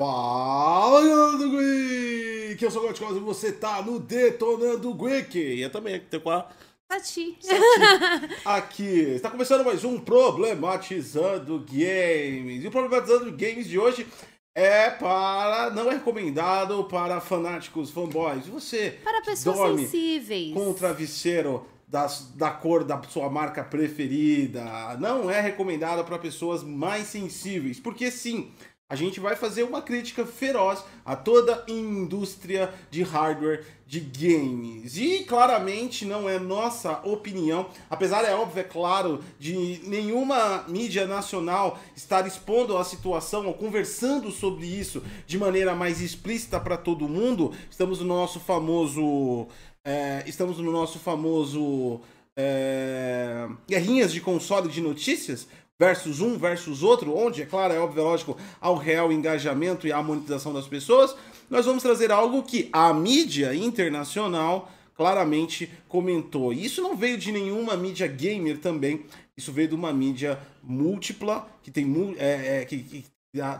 Fala, galera do Geek! Eu sou o Goticos e você tá no Detonando Geek. E eu também tenho com a Sati. Sati aqui. Está começando mais um Problematizando Games. E o Problematizando Games de hoje é para. não é recomendado para fanáticos fanboys. Você Para pessoas sensíveis. com o travesseiro das, da cor da sua marca preferida. Não é recomendado para pessoas mais sensíveis, porque sim, a gente vai fazer uma crítica feroz a toda a indústria de hardware de games. E claramente não é nossa opinião, apesar é óbvio, é claro, de nenhuma mídia nacional estar expondo a situação ou conversando sobre isso de maneira mais explícita para todo mundo. Estamos no nosso famoso é, estamos no nosso famoso é, guerrinhas de console de notícias versus um versus outro, onde, é claro, é óbvio, é lógico, ao real engajamento e à monetização das pessoas, nós vamos trazer algo que a mídia internacional claramente comentou. Isso não veio de nenhuma mídia gamer também, isso veio de uma mídia múltipla, que tem é, é, que, que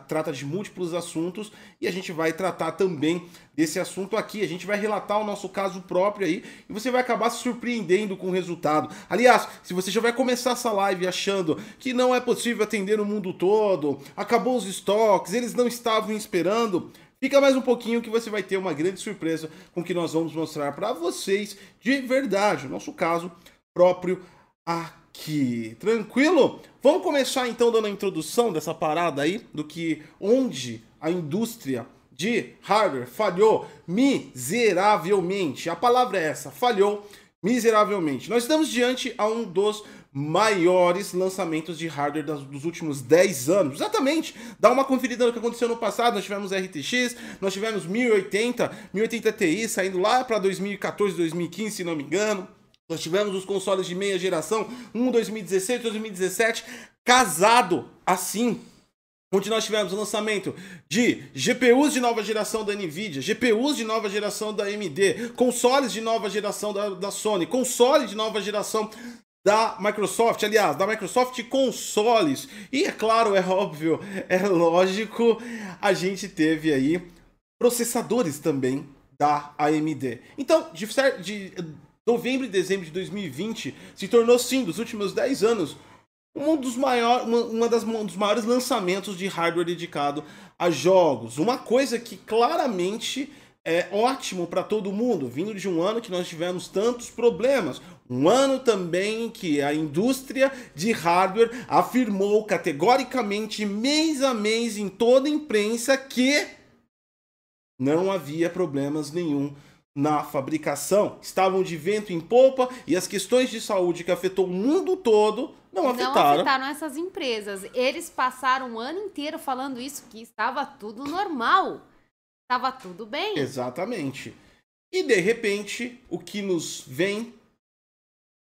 trata de múltiplos assuntos e a gente vai tratar também desse assunto aqui. A gente vai relatar o nosso caso próprio aí e você vai acabar se surpreendendo com o resultado. Aliás, se você já vai começar essa live achando que não é possível atender no mundo todo, acabou os estoques, eles não estavam esperando, Fica mais um pouquinho que você vai ter uma grande surpresa com o que nós vamos mostrar para vocês de verdade, o nosso caso próprio aqui. Tranquilo? Vamos começar então dando a introdução dessa parada aí, do que onde a indústria de hardware falhou miseravelmente. A palavra é essa, falhou miseravelmente. Nós estamos diante a um dos maiores lançamentos de hardware dos últimos 10 anos. Exatamente. Dá uma conferida no que aconteceu no passado. Nós tivemos RTX, nós tivemos 1080, 1080 Ti saindo lá para 2014, 2015, se não me engano. Nós tivemos os consoles de meia geração, um 2016, 2017, casado assim. Onde nós tivemos o lançamento de GPUs de nova geração da Nvidia, GPUs de nova geração da AMD, consoles de nova geração da, da Sony, console de nova geração da Microsoft, aliás, da Microsoft consoles. E é claro, é óbvio, é lógico, a gente teve aí processadores também da AMD. Então, de, de novembro e dezembro de 2020 se tornou, sim, dos últimos 10 anos, um dos, maior, uma, uma das, um dos maiores lançamentos de hardware dedicado a jogos. Uma coisa que claramente é ótimo para todo mundo, vindo de um ano que nós tivemos tantos problemas. Um ano também que a indústria de hardware afirmou categoricamente, mês a mês, em toda a imprensa, que não havia problemas nenhum na fabricação, estavam de vento em polpa e as questões de saúde que afetou o mundo todo não afetaram. Não afetaram essas empresas. Eles passaram o ano inteiro falando isso, que estava tudo normal. Estava tudo bem. Exatamente. E de repente, o que nos vem?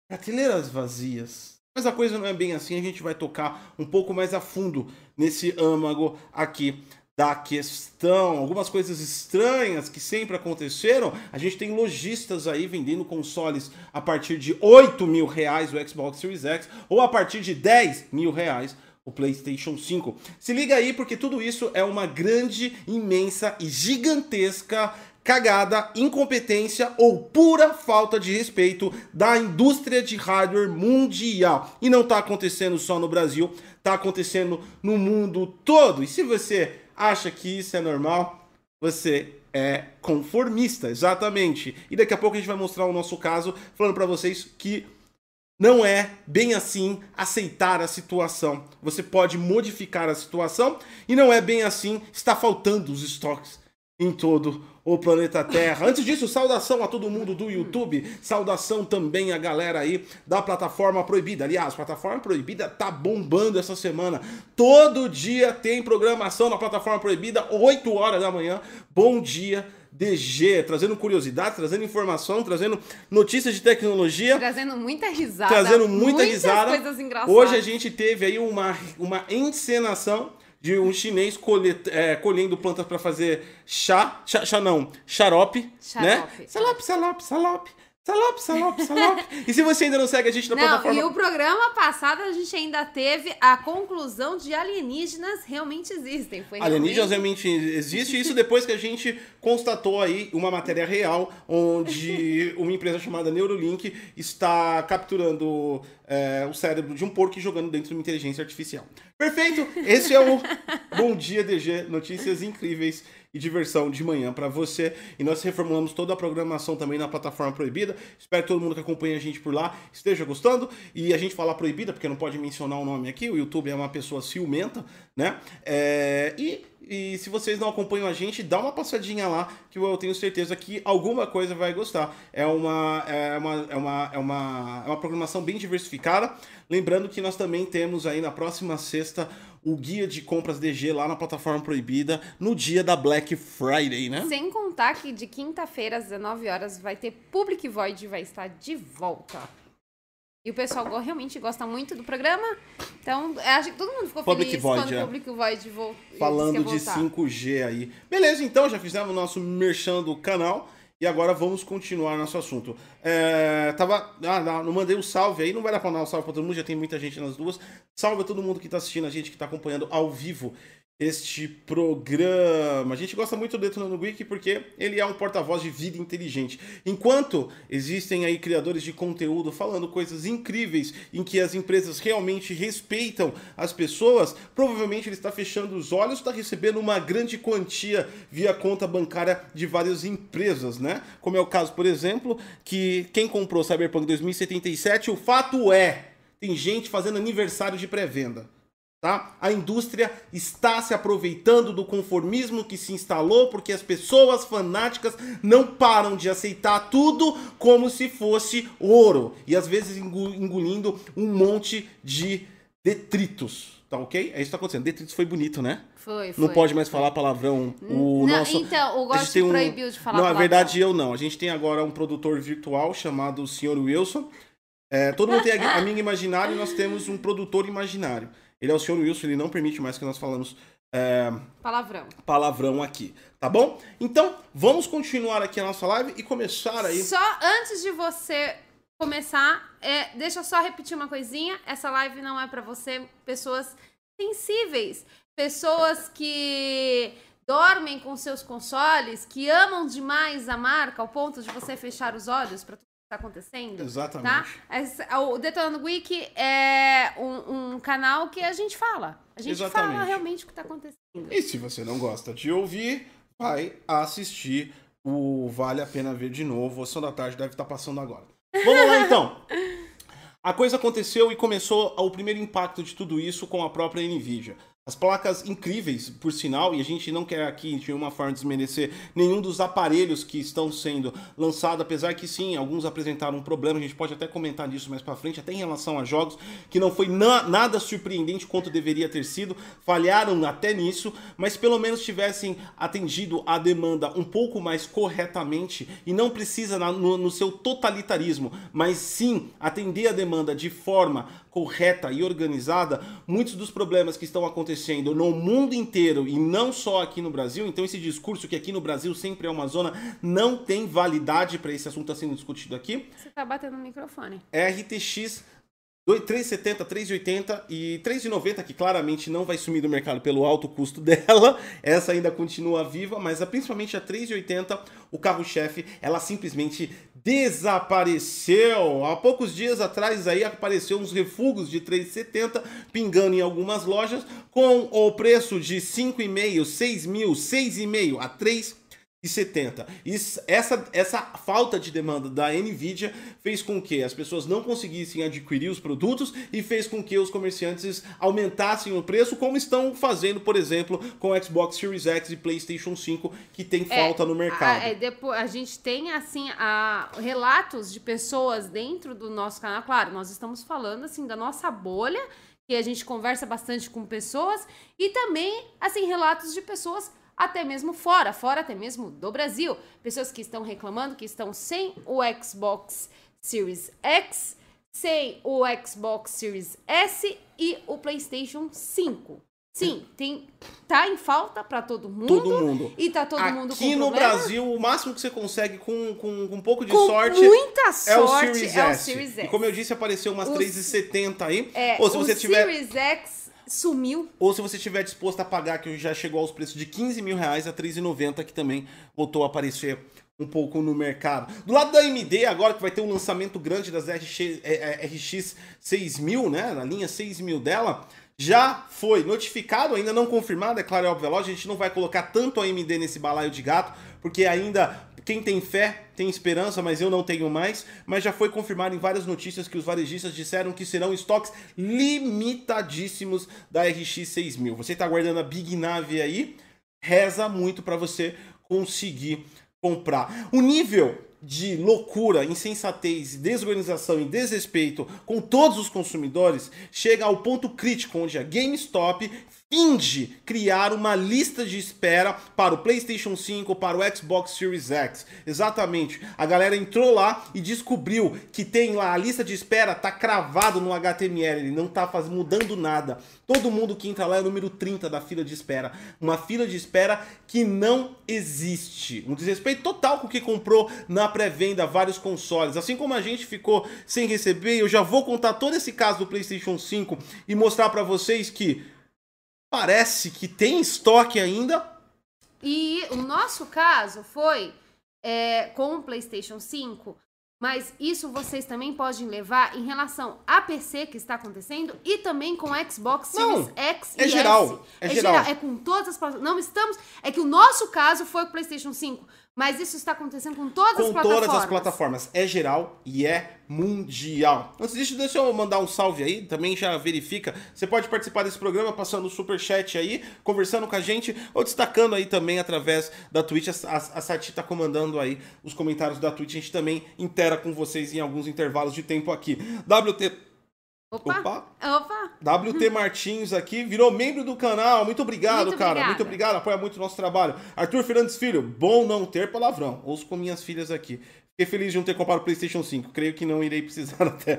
Prateleiras vazias. Mas a coisa não é bem assim, a gente vai tocar um pouco mais a fundo nesse âmago aqui da questão, algumas coisas estranhas que sempre aconteceram. A gente tem lojistas aí vendendo consoles a partir de 8 mil reais o Xbox Series X ou a partir de 10 mil reais o PlayStation 5. Se liga aí porque tudo isso é uma grande, imensa e gigantesca cagada, incompetência ou pura falta de respeito da indústria de hardware mundial. E não está acontecendo só no Brasil, está acontecendo no mundo todo. E se você acha que isso é normal, você é conformista, exatamente. E daqui a pouco a gente vai mostrar o nosso caso, falando para vocês que não é bem assim aceitar a situação. Você pode modificar a situação e não é bem assim, está faltando os estoques em todo o planeta Terra. Antes disso, saudação a todo mundo do YouTube, saudação também a galera aí da plataforma proibida. Aliás, a plataforma proibida tá bombando essa semana. Todo dia tem programação na plataforma proibida, 8 horas da manhã. Bom dia. DG, trazendo curiosidade, trazendo informação, trazendo notícias de tecnologia. Trazendo muita risada. Trazendo muita risada. coisas engraçadas. Hoje a gente teve aí uma, uma encenação de um chinês colhe, é, colhendo plantas para fazer chá, chá, chá não, xarope, né? xarope, né? Salope, salope, salope. Salop, salop, salop. e se você ainda não segue a gente na Não, plataforma... e o programa passado a gente ainda teve a conclusão de alienígenas realmente existem. Foi Alienígenas realmente... realmente existe, isso depois que a gente constatou aí uma matéria real, onde uma empresa chamada Neurolink está capturando é, o cérebro de um porco e jogando dentro de uma inteligência artificial. Perfeito! Esse é o Bom Dia DG, notícias incríveis e diversão de manhã para você. E nós reformulamos toda a programação também na plataforma Proibida. Espero que todo mundo que acompanha a gente por lá esteja gostando. E a gente fala Proibida porque não pode mencionar o nome aqui. O YouTube é uma pessoa ciumenta, né? É, e e se vocês não acompanham a gente, dá uma passadinha lá, que eu tenho certeza que alguma coisa vai gostar. É uma, é uma, é uma, é uma, é uma programação bem diversificada. Lembrando que nós também temos aí na próxima sexta o guia de compras DG lá na plataforma proibida no dia da Black Friday, né? Sem contar que de quinta-feira às 19 horas vai ter Public Void vai estar de volta. E o pessoal realmente gosta muito do programa. Então, eu acho que todo mundo ficou Public feliz Void, quando é. o Public Void voltou. Falando de 5G aí. Beleza, então já fizemos o nosso merchan do canal. E agora vamos continuar nosso assunto. É, tava, ah, não, mandei um salve aí, não vai dar pra dar um salve pra todo mundo, já tem muita gente nas duas. Salve a todo mundo que tá assistindo a gente, que tá acompanhando ao vivo este programa. A gente gosta muito do Detonando Geek porque ele é um porta-voz de vida inteligente. Enquanto existem aí criadores de conteúdo falando coisas incríveis em que as empresas realmente respeitam as pessoas, provavelmente ele está fechando os olhos, está recebendo uma grande quantia via conta bancária de várias empresas, né? Como é o caso, por exemplo, que quem comprou Cyberpunk 2077, o fato é, tem gente fazendo aniversário de pré-venda. Tá? A indústria está se aproveitando do conformismo que se instalou porque as pessoas fanáticas não param de aceitar tudo como se fosse ouro e às vezes engolindo um monte de detritos, tá ok? É isso que está acontecendo. Detritos foi bonito, né? Foi, foi. Não pode mais falar palavrão. O Não, nosso... então, o Gosto tem um- proibiu de falar Não, na palavrão. verdade eu não. A gente tem agora um produtor virtual chamado Sr. Wilson. É, todo mundo tem a- amigo imaginário e nós temos um produtor imaginário. Ele é o Sr. Wilson, ele não permite mais que nós falamos é, Palavrão. palavrão aqui, tá bom? Então, vamos continuar aqui a nossa live e começar aí. Só antes de você começar, é, deixa eu só repetir uma coisinha. Essa live não é pra você, pessoas sensíveis, pessoas que dormem com seus consoles, que amam demais a marca ao ponto de você fechar os olhos pra tudo está acontecendo. Exatamente. Tá? O Detonando Wiki é um, um canal que a gente fala. A gente Exatamente. fala realmente o que está acontecendo. E se você não gosta de ouvir, vai assistir o Vale a Pena Ver de novo. A Ação da Tarde deve estar passando agora. Vamos lá então. A coisa aconteceu e começou o primeiro impacto de tudo isso com a própria Nvidia. As placas incríveis, por sinal, e a gente não quer aqui de nenhuma forma desmerecer nenhum dos aparelhos que estão sendo lançados, apesar que sim, alguns apresentaram um problema, a gente pode até comentar disso mais pra frente, até em relação a jogos, que não foi na- nada surpreendente quanto deveria ter sido, falharam até nisso, mas pelo menos tivessem atendido a demanda um pouco mais corretamente e não precisa na- no, no seu totalitarismo, mas sim atender a demanda de forma correta e organizada, muitos dos problemas que estão acontecendo no mundo inteiro e não só aqui no Brasil, então esse discurso que aqui no Brasil sempre é uma zona não tem validade para esse assunto estar sendo discutido aqui. Você tá batendo no microfone. É RTX 370, 380 e 390, que claramente não vai sumir do mercado pelo alto custo dela. Essa ainda continua viva, mas a, principalmente a 380, o carro-chefe, ela simplesmente desapareceu. Há poucos dias atrás aí apareceu uns refugos de 370 pingando em algumas lojas com o preço de 5,5, 6 mil, 6,5 a 3 e 70. Isso, essa, essa falta de demanda da Nvidia fez com que as pessoas não conseguissem adquirir os produtos e fez com que os comerciantes aumentassem o preço, como estão fazendo, por exemplo, com o Xbox Series X e PlayStation 5, que tem falta no mercado. A, é, depois, a gente tem, assim, a, relatos de pessoas dentro do nosso canal. Claro, nós estamos falando, assim, da nossa bolha, que a gente conversa bastante com pessoas, e também, assim, relatos de pessoas até mesmo fora, fora até mesmo do Brasil. Pessoas que estão reclamando que estão sem o Xbox Series X, sem o Xbox Series S e o PlayStation 5. Sim, tem, tá em falta pra todo mundo. Todo mundo. E tá todo mundo com Aqui no problema. Brasil, o máximo que você consegue com, com, com um pouco de com sorte muita é o sorte Series é o S. Series S. E como eu disse, apareceu umas O 3,70 aí. É, ou se o você tiver Series X sumiu. ou se você estiver disposto a pagar, que já chegou aos preços de 15 mil reais a 3,90, que também voltou a aparecer um pouco no mercado. Do lado da AMD, agora que vai ter um lançamento grande das RX, RX 6000, né, na linha 6000 dela, já foi notificado, ainda não confirmado, é claro, é óbvio, a gente não vai colocar tanto a AMD nesse balaio de gato, porque ainda quem tem fé tem esperança, mas eu não tenho mais. Mas já foi confirmado em várias notícias que os varejistas disseram que serão estoques limitadíssimos da RX 6000. Você está guardando a Big Nave aí, reza muito para você conseguir comprar. O nível de loucura, insensatez, desorganização e desrespeito com todos os consumidores chega ao ponto crítico onde a GameStop finge criar uma lista de espera para o PlayStation 5, para o Xbox Series X. Exatamente. A galera entrou lá e descobriu que tem lá a lista de espera tá cravado no HTML, ele não tá faz, mudando nada. Todo mundo que entra lá é o número 30 da fila de espera. Uma fila de espera que não existe. Um desrespeito total com o que comprou na pré-venda vários consoles. Assim como a gente ficou sem receber, eu já vou contar todo esse caso do PlayStation 5 e mostrar para vocês que parece que tem estoque ainda. E o nosso caso foi é, com o PlayStation 5, mas isso vocês também podem levar em relação a PC que está acontecendo e também com Xbox Series Não, X é e geral, S. é geral. É com todas as plataformas. Não estamos. É que o nosso caso foi com o PlayStation 5, mas isso está acontecendo com todas as com plataformas. todas as plataformas. É geral e é mundial. Antes disso, deixa eu mandar um salve aí, também já verifica. Você pode participar desse programa passando o super chat aí, conversando com a gente, ou destacando aí também através da Twitch. A, a, a Sati tá comandando aí os comentários da Twitch. A gente também intera com vocês em alguns intervalos de tempo aqui. WT. Opa! Opa! Opa! WT Martins aqui, virou membro do canal. Muito obrigado, Muito cara. obrigada. Muito obrigado, apoia muito o nosso trabalho. Arthur Fernandes Filho, bom não ter palavrão. Ouço com minhas filhas aqui. Fiquei feliz de não ter comprado o PlayStation 5. Creio que não irei precisar até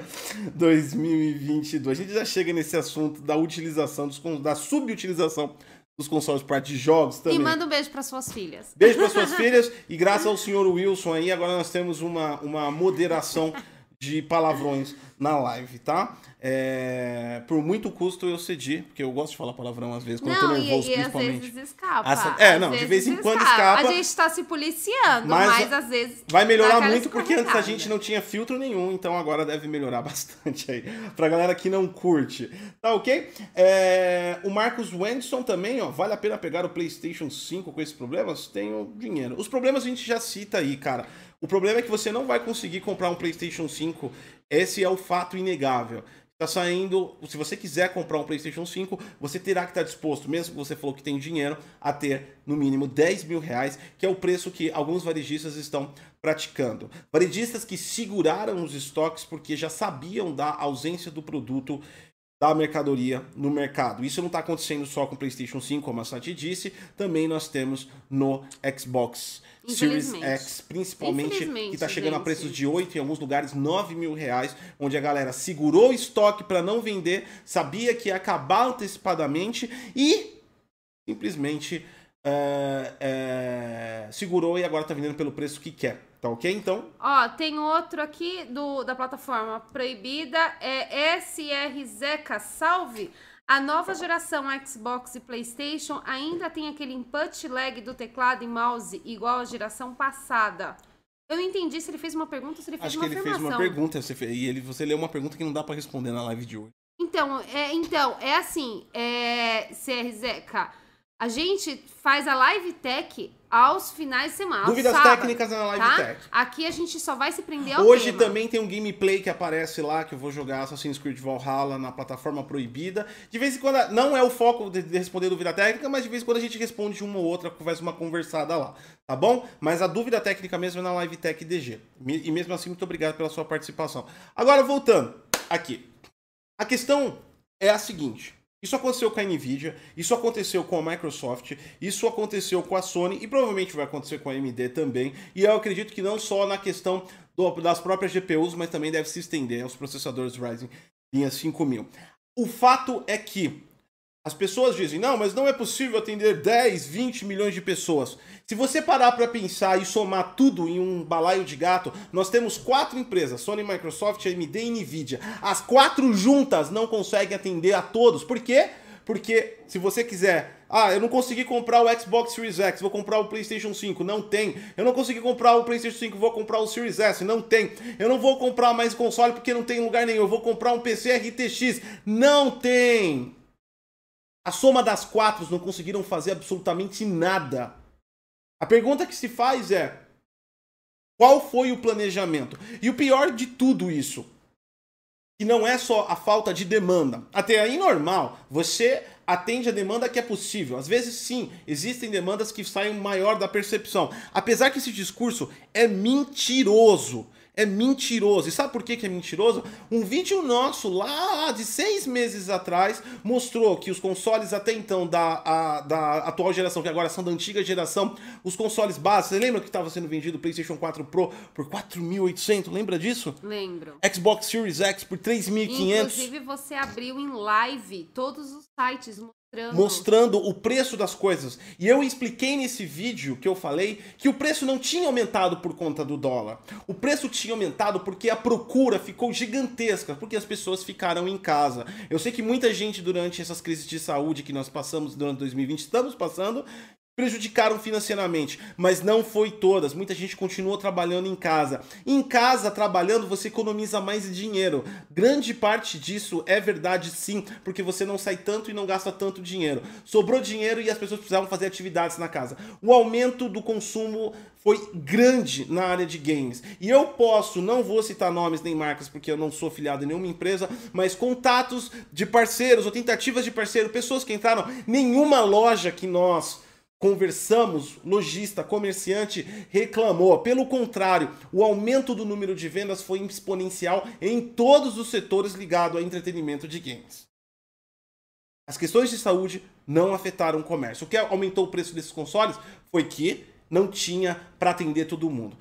2022. A gente já chega nesse assunto da utilização, dos, da subutilização dos consoles por parte de jogos também. E manda um beijo para suas filhas. Beijo para suas filhas e graças ao senhor Wilson aí, agora nós temos uma, uma moderação de palavrões na live, tá? É, por muito custo eu cedi, porque eu gosto de falar palavrão às vezes, quando eu tô Não, e, nervoso, e às principalmente. vezes escapa. Essa- é, Às não, de vez em quando escapa. A gente tá se policiando, Mas mas, às vezes. Vai melhorar muito porque antes a gente não tinha filtro nenhum, então agora deve melhorar bastante aí. Pra galera que não curte. Tá ok? É, o Marcos Wendson também, ó. Vale a pena pegar o PlayStation 5 com esses problemas? Tenho dinheiro. Os problemas a gente já cita aí, cara. O problema é que você não vai conseguir comprar um PlayStation 5. Esse é o fato inegável. Tá saindo. Se você quiser comprar um PlayStation 5, você terá que estar disposto, mesmo que você falou que tem dinheiro, a ter no mínimo 10 mil reais, que é o preço que alguns varejistas estão praticando. Varejistas que seguraram os estoques porque já sabiam da ausência do produto da mercadoria no mercado. Isso não está acontecendo só com o PlayStation 5, como a Sati disse, também nós temos no Xbox Series. X, principalmente, que está chegando a gente. preços de 8, em alguns lugares 9 mil reais, onde a galera segurou o estoque para não vender, sabia que ia acabar antecipadamente e simplesmente é, é, segurou e agora está vendendo pelo preço que quer. Tá ok? Então, Ó, tem outro aqui do, da plataforma proibida, é SR Zeca Salve. A nova geração Xbox e PlayStation ainda tem aquele input lag do teclado e mouse igual à geração passada. Eu não entendi se ele fez uma pergunta ou se ele fez acho que uma ele fez afirmação. uma pergunta e ele, você leu uma pergunta que não dá para responder na live de hoje. Então, é, então, é assim, é, CR Zeca, a gente faz a live tech aos finais de semana. Dúvidas sábados, técnicas na live tá? tech. Aqui a gente só vai se prender ao Hoje tema. também tem um gameplay que aparece lá, que eu vou jogar Assassin's Creed Valhalla na plataforma proibida. De vez em quando, não é o foco de, de responder dúvida técnica, mas de vez em quando a gente responde uma ou outra, faz uma conversada lá, tá bom? Mas a dúvida técnica mesmo é na Live Tech DG. E mesmo assim, muito obrigado pela sua participação. Agora, voltando aqui. A questão é a seguinte. Isso aconteceu com a Nvidia, isso aconteceu com a Microsoft, isso aconteceu com a Sony e provavelmente vai acontecer com a AMD também. E eu acredito que não só na questão do- das próprias GPUs, mas também deve se estender aos processadores Ryzen linha 5000. O fato é que As pessoas dizem, não, mas não é possível atender 10, 20 milhões de pessoas. Se você parar para pensar e somar tudo em um balaio de gato, nós temos quatro empresas, Sony, Microsoft, AMD e Nvidia. As quatro juntas não conseguem atender a todos. Por quê? Porque se você quiser, ah, eu não consegui comprar o Xbox Series X, vou comprar o PlayStation 5, não tem. Eu não consegui comprar o PlayStation 5, vou comprar o Series S, não tem. Eu não vou comprar mais console porque não tem lugar nenhum, eu vou comprar um PC RTX, não tem. A soma das quatro não conseguiram fazer absolutamente nada. A pergunta que se faz é: qual foi o planejamento? E o pior de tudo isso, que não é só a falta de demanda. Até aí normal, você atende a demanda que é possível. Às vezes sim, existem demandas que saem maior da percepção. Apesar que esse discurso é mentiroso é mentiroso. E sabe por que, que é mentiroso? Um vídeo nosso lá de seis meses atrás mostrou que os consoles até então da, a, da atual geração, que agora são da antiga geração, os consoles básicos, você lembra que estava sendo vendido o PlayStation 4 Pro por 4.800? Lembra disso? Lembro. Xbox Series X por 3.500. Inclusive você abriu em live todos os sites mostrando. mostrando o preço das coisas. E eu expliquei nesse vídeo que eu falei que o preço não tinha aumentado por conta do dólar. O preço tinha aumentado porque a procura ficou gigantesca, porque as pessoas ficaram em casa. Eu sei que muita gente durante essas crises de saúde que nós passamos durante 2020, estamos passando, prejudicaram financeiramente, mas não foi todas. Muita gente continuou trabalhando em casa. Em casa, trabalhando, você economiza mais dinheiro. Grande parte disso é verdade, sim, porque você não sai tanto e não gasta tanto dinheiro. Sobrou dinheiro e as pessoas precisavam fazer atividades na casa. O aumento do consumo foi grande na área de games. E eu posso, não vou citar nomes nem marcas porque eu não sou filiado em nenhuma empresa, mas contatos de parceiros ou tentativas de parceiro, pessoas que entraram, nenhuma loja que nós conversamos, lojista, comerciante reclamou. Pelo contrário, o aumento do número de vendas foi exponencial em todos os setores ligados ao entretenimento de games. As questões de saúde não afetaram o comércio. O que aumentou o preço desses consoles foi que não tinha para atender todo mundo.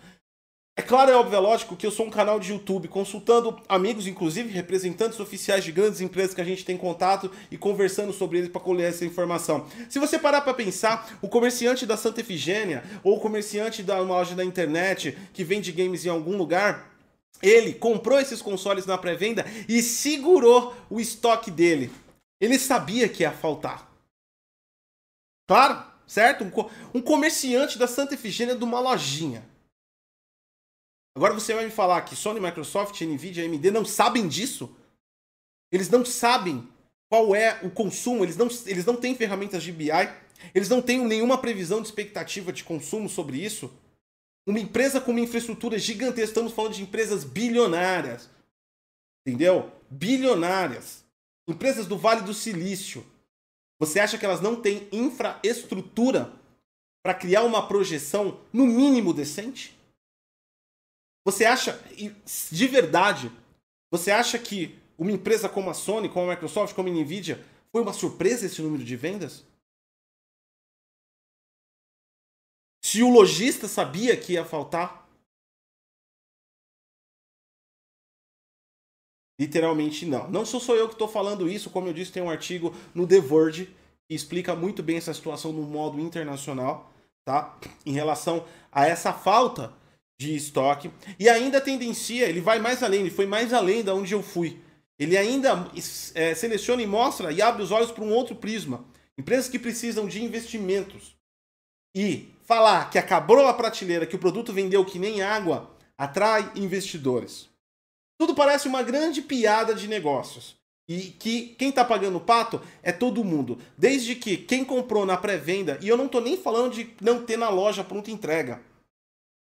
É claro, é óbvio, é lógico que eu sou um canal de YouTube consultando amigos, inclusive representantes oficiais de grandes empresas que a gente tem contato e conversando sobre eles para colher essa informação. Se você parar para pensar, o comerciante da Santa Efigênia ou o comerciante da uma loja da internet que vende games em algum lugar, ele comprou esses consoles na pré-venda e segurou o estoque dele. Ele sabia que ia faltar. Claro, certo? Um comerciante da Santa Efigênia de uma lojinha Agora você vai me falar que Sony, Microsoft, Nvidia, AMD não sabem disso? Eles não sabem qual é o consumo, eles não, eles não têm ferramentas de BI, eles não têm nenhuma previsão de expectativa de consumo sobre isso. Uma empresa com uma infraestrutura gigantesca, estamos falando de empresas bilionárias. Entendeu? Bilionárias. Empresas do Vale do Silício. Você acha que elas não têm infraestrutura para criar uma projeção no mínimo decente? Você acha, de verdade, você acha que uma empresa como a Sony, como a Microsoft, como a Nvidia, foi uma surpresa esse número de vendas? Se o lojista sabia que ia faltar? Literalmente não. Não sou só eu que estou falando isso, como eu disse, tem um artigo no The Verge que explica muito bem essa situação no modo internacional, tá? Em relação a essa falta de estoque. E ainda tendencia, ele vai mais além, ele foi mais além da onde eu fui. Ele ainda é, seleciona e mostra e abre os olhos para um outro prisma. Empresas que precisam de investimentos. E falar que acabou a prateleira, que o produto vendeu que nem água, atrai investidores. Tudo parece uma grande piada de negócios. E que quem está pagando o pato é todo mundo. Desde que quem comprou na pré-venda, e eu não estou nem falando de não ter na loja pronta entrega.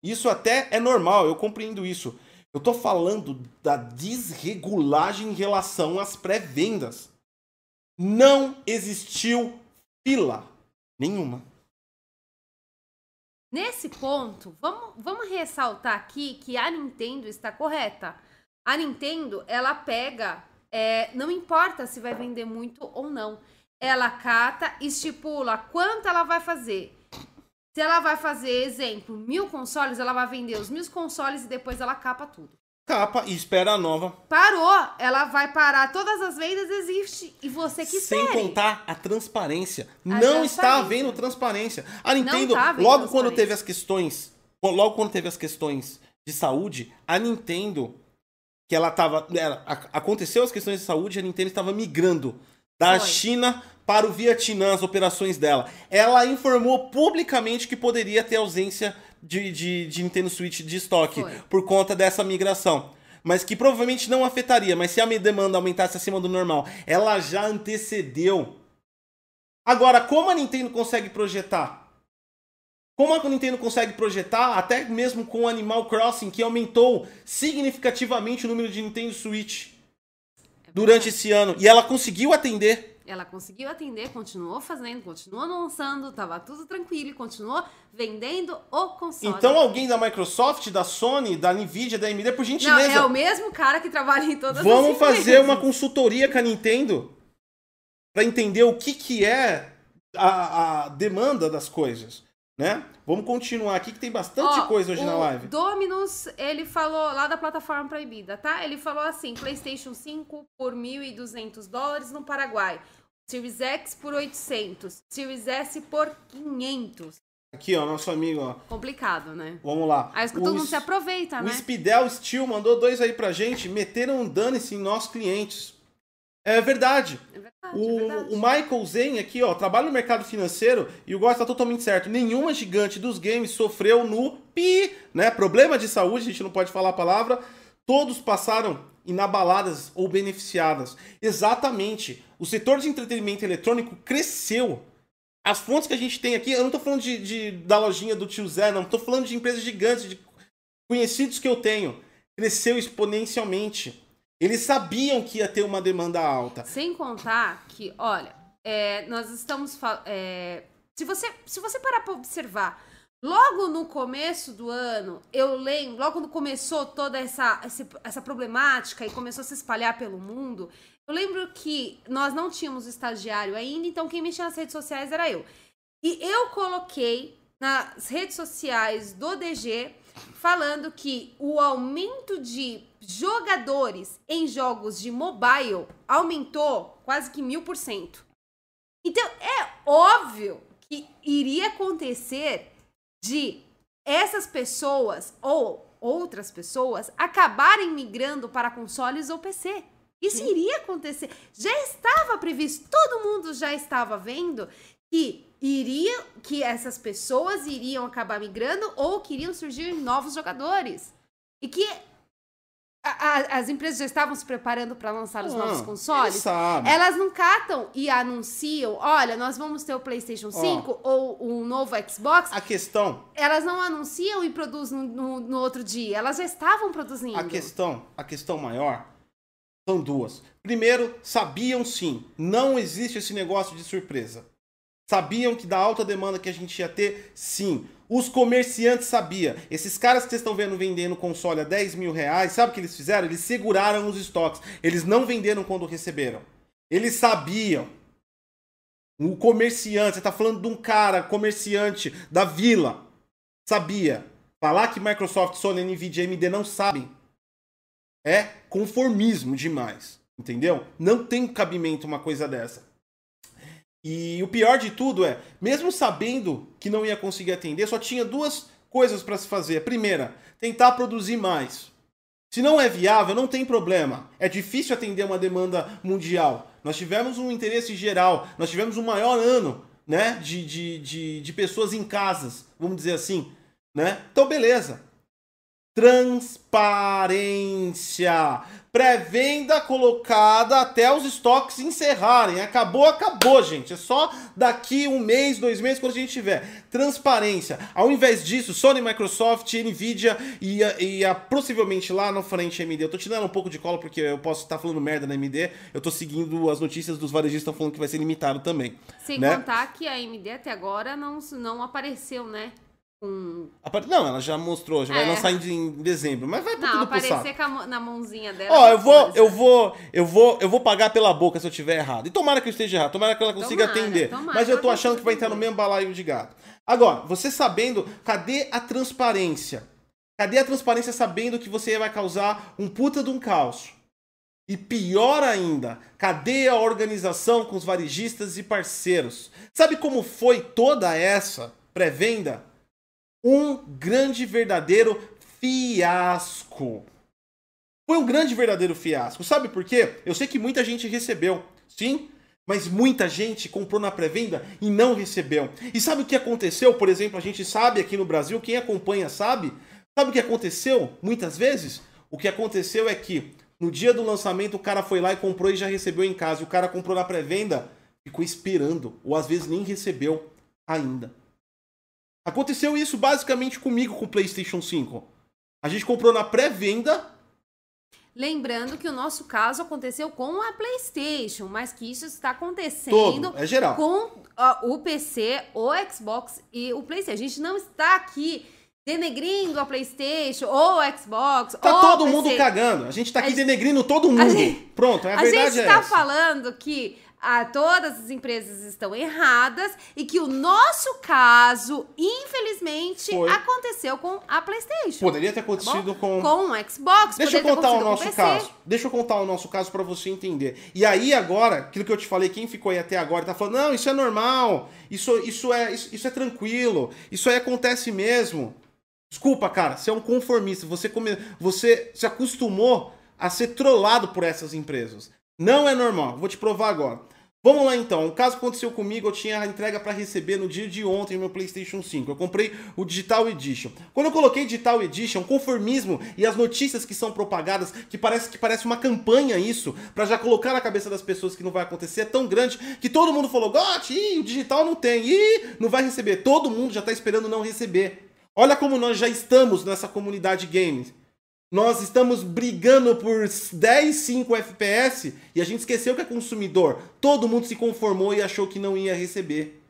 Isso até é normal, eu compreendo isso. Eu estou falando da desregulagem em relação às pré-vendas. Não existiu fila nenhuma. Nesse ponto, vamos, vamos ressaltar aqui que a Nintendo está correta. A Nintendo, ela pega, é, não importa se vai vender muito ou não. Ela cata, estipula quanto ela vai fazer. Se ela vai fazer, exemplo, mil consoles, ela vai vender os mil consoles e depois ela capa tudo. capa e espera a nova. Parou, ela vai parar, todas as vendas existem e você que Sem espere. contar a transparência. A não está havendo transparência. A Nintendo, tá logo quando teve as questões, logo quando teve as questões de saúde, a Nintendo que ela tava, ela, aconteceu as questões de saúde, a Nintendo estava migrando da Foi. China para o Vietnã as operações dela. Ela informou publicamente que poderia ter ausência de, de, de Nintendo Switch de estoque Foi. por conta dessa migração. Mas que provavelmente não afetaria. Mas se a minha demanda aumentasse acima do normal, ela já antecedeu. Agora, como a Nintendo consegue projetar? Como a Nintendo consegue projetar, até mesmo com o Animal Crossing, que aumentou significativamente o número de Nintendo Switch É durante esse ano. E ela conseguiu atender. Ela conseguiu atender, continuou fazendo, continuou lançando, tava tudo tranquilo e continuou vendendo o console. Então alguém da Microsoft, da Sony, da Nvidia, da AMD, por Não, gentileza, é o mesmo cara que trabalha em todas as vamos fazer uma consultoria com a Nintendo para entender o que, que é a, a demanda das coisas, né? Vamos continuar aqui que tem bastante Ó, coisa hoje na o live. Dominus, ele falou lá da plataforma proibida, tá? Ele falou assim: PlayStation 5 por 1.200 dólares no Paraguai. Series X por 800. Series S por 500. Aqui, ó, nosso amigo, ó. Complicado, né? Vamos lá. Aí todo O mundo se aproveita, O né? Spidel Steel mandou dois aí pra gente. Meteram um dane-se em nossos clientes. É verdade. É verdade, é O, verdade. o Michael Zen aqui, ó, trabalha no mercado financeiro e o Góis tá totalmente certo. Nenhuma gigante dos games sofreu no pi, né? Problema de saúde, a gente não pode falar a palavra. Todos passaram inabaladas ou beneficiadas. Exatamente. O setor de entretenimento eletrônico cresceu. As fontes que a gente tem aqui, eu não tô falando de, de- da lojinha do tio Zé, não. Tô falando de empresas gigantes, de conhecidos que eu tenho. Cresceu exponencialmente. Eles sabiam que ia ter uma demanda alta. Sem contar que, olha, é, nós estamos. é, se, você, se você parar pra observar, logo no começo do ano, eu lembro, logo quando começou toda essa, essa problemática e começou a se espalhar pelo mundo, eu lembro que nós não tínhamos estagiário ainda, então quem mexia nas redes sociais era eu. E eu coloquei nas redes sociais do DG falando que o aumento de jogadores em jogos de mobile aumentou quase que mil por cento. Então é óbvio que iria acontecer de essas pessoas ou outras pessoas acabarem migrando para consoles ou PC. Isso iria acontecer. Já estava previsto, todo mundo já estava vendo que iria que essas pessoas iriam acabar migrando ou que iriam surgir novos jogadores. E que a- a- as empresas já estavam se preparando para lançar os Ah, novos consoles. Elas não catam e anunciam, olha, nós vamos ter o PlayStation 5 ou um novo Xbox. A questão, Elas não anunciam e produzem no, no- no outro dia. Elas já estavam produzindo. a questão, a questão maior são duas. Primeiro, sabiam sim, não existe esse negócio de surpresa. Sabiam que da alta demanda que a gente ia ter, sim. Os comerciantes sabiam. Esses caras que vocês estão vendo vendendo console a 10 mil reais, sabe o que eles fizeram? Eles seguraram os estoques. Eles não venderam quando receberam. Eles sabiam. O comerciante, você tá falando de um cara, comerciante da vila, sabia. Falar que Microsoft, Sony, Nvidia e AMD não sabem é conformismo demais. Entendeu? Não tem cabimento uma coisa dessa. E o pior de tudo é, mesmo sabendo que não ia conseguir atender, só tinha duas coisas para se fazer. Primeira, tentar produzir mais. Se não é viável, não tem problema. É difícil atender uma demanda mundial. Nós tivemos um interesse geral, nós tivemos um maior ano né, de, de, de, de pessoas em casas, vamos dizer assim. Né? Então, beleza. Transparência. Pré-venda colocada até os estoques encerrarem. Acabou, acabou, gente. É só daqui um mês, dois meses, quando a gente tiver. Transparência. Ao invés disso, Sony, Microsoft, Nvidia e, a- e a- possivelmente lá na frente AMD. Eu tô te dando um pouco de cola porque eu posso estar falando merda na AMD. Eu tô seguindo as notícias dos varejistas que estão falando que vai ser limitado também. Sem né? contar que a AMD até agora não, não apareceu, né? Com... Apare- Não, ela já mostrou, já vai É. lançar em, em dezembro. Mas vai pra Não, tudo pro saco. aparecer com a mão- na mãozinha dela. Ó, é eu vou, eu vou, eu vou, eu vou pagar pela boca se eu tiver errado. E tomara que eu esteja errado, tomara que ela consiga Tomara, atender. tomara, Mas eu tô ela achando que vai entrar no mesmo balaio de gato. Agora, você sabendo, cadê a transparência? Cadê a transparência sabendo que você vai causar um puta de um caos? E pior ainda, cadê a organização com os varejistas e parceiros? Sabe como foi toda essa pré-venda? Um grande verdadeiro fiasco. Foi um grande verdadeiro fiasco. Sabe por quê? Eu sei que muita gente recebeu, sim, mas muita gente comprou na pré-venda e não recebeu. E sabe o que aconteceu? Por exemplo, a gente sabe aqui no Brasil, quem acompanha sabe. Sabe o que aconteceu muitas vezes? O que aconteceu é que no dia do lançamento o cara foi lá e comprou e já recebeu em casa. O cara comprou na pré-venda, ficou esperando, ou às vezes nem recebeu ainda. Aconteceu isso basicamente comigo com o PlayStation 5. A gente comprou na pré-venda Lembrando que o nosso caso aconteceu com a PlayStation, mas que isso está acontecendo Todo, é geral. com uh, o PC, o Xbox e o PlayStation. A gente não está aqui denegrindo a PlayStation ou o Xbox. Tá ou todo mundo cagando. A gente tá aqui A gente- denegrindo todo mundo. gente- Pronto, é a, A verdade gente é está essa. falando que ah, todas as empresas estão erradas e que o nosso caso, infelizmente, Foi. aconteceu com a PlayStation. Poderia ter tá acontecido com Com o Xbox, Deixa eu contar o nosso caso. Deixa eu contar o nosso caso pra você entender. E aí agora, aquilo que eu te falei, quem ficou aí até agora tá falando: "Não, isso é normal. Isso isso é isso, isso é tranquilo. Isso aí acontece mesmo". Desculpa, cara, você é um conformista, você come... você se acostumou a ser trollado por essas empresas. Não é normal. Vou te provar agora. Vamos lá então. O caso aconteceu comigo, eu tinha a entrega para receber no dia de ontem meu PlayStation 5. Eu comprei o Digital Edition. Quando eu coloquei Digital Edition, conformismo e as notícias que são propagadas, que parece que parece uma campanha isso, para já colocar na cabeça das pessoas que não vai acontecer, é tão grande que todo mundo falou: "Got, ih, o digital não tem. Ih, não vai receber". Todo mundo já tá esperando não receber. Olha como nós já estamos nessa comunidade games. Nós estamos brigando por 10, 5 FPS e a gente esqueceu que é consumidor. Todo mundo se conformou e achou que não ia receber.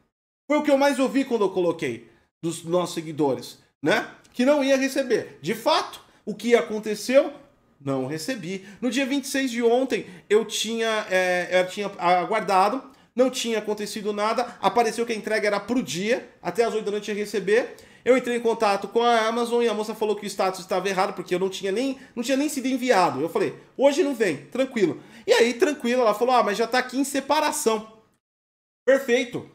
Foi o que eu mais ouvi quando eu coloquei dos nossos seguidores, né? Que não ia receber. De fato, o que aconteceu? Não recebi. No dia 26 de ontem, eu tinha, é, eu tinha aguardado, não tinha acontecido nada, apareceu que a entrega era pro dia, até as 8 da noite ia receber. Eu entrei em contato com a Amazon e a moça falou que o status estava errado, porque eu não tinha nem, não tinha nem sido enviado. Eu falei, hoje não vem, tranquilo. E aí, tranquilo, ela falou, ah, mas já tá aqui em separação. Perfeito.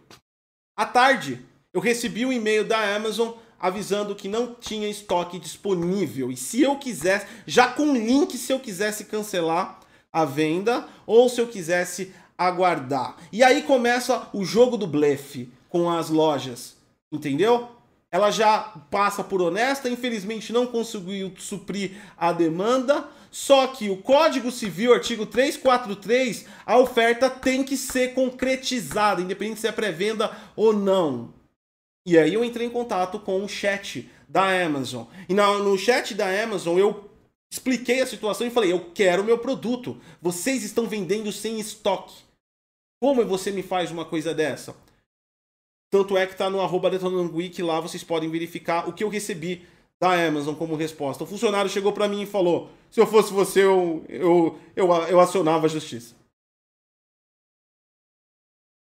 À tarde, eu recebi um e-mail da Amazon avisando que não tinha estoque disponível. E se eu quisesse, já com link, se eu quisesse cancelar a venda ou se eu quisesse aguardar. E aí começa o jogo do blefe com as lojas, entendeu? Ela já passa por honesta, infelizmente não conseguiu suprir a demanda. Só que o Código Civil, artigo 343, a oferta tem que ser concretizada, independente se é pré-venda ou não. E aí eu entrei em contato com o chat da Amazon. E no chat da Amazon eu expliquei a situação e falei: eu quero meu produto. Vocês estão vendendo sem estoque. Como você me faz uma coisa dessa? Tanto é que tá no arroba Detonando Week, lá vocês podem verificar o que eu recebi da Amazon como resposta. O funcionário chegou para mim e falou: se eu fosse você, eu, eu, eu, eu acionava a justiça.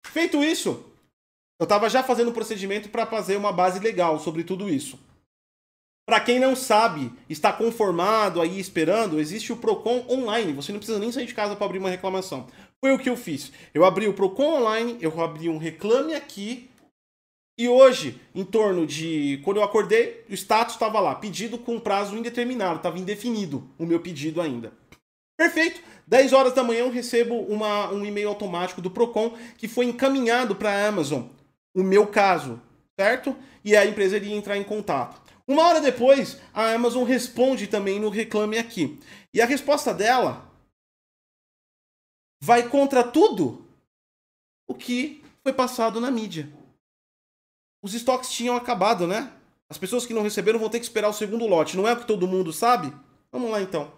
Feito isso, eu estava já fazendo um procedimento para fazer uma base legal sobre tudo isso. Para quem não sabe, está conformado aí esperando, existe o Procon online. Você não precisa nem sair de casa para abrir uma reclamação. Foi o que eu fiz. Eu abri o Procon online, eu abri um reclame aqui. E hoje, em torno de. Quando eu acordei, o status estava lá, pedido com prazo indeterminado, estava indefinido o meu pedido ainda. Perfeito. 10 horas da manhã eu recebo uma, um e-mail automático do Procon que foi encaminhado para a Amazon, o meu caso, certo? E a empresa iria entrar em contato. Uma hora depois, a Amazon responde também no Reclame Aqui. E a resposta dela vai contra tudo o que foi passado na mídia. Os estoques tinham acabado, né? As pessoas que não receberam vão ter que esperar o segundo lote. Não é o que todo mundo sabe? Vamos lá então.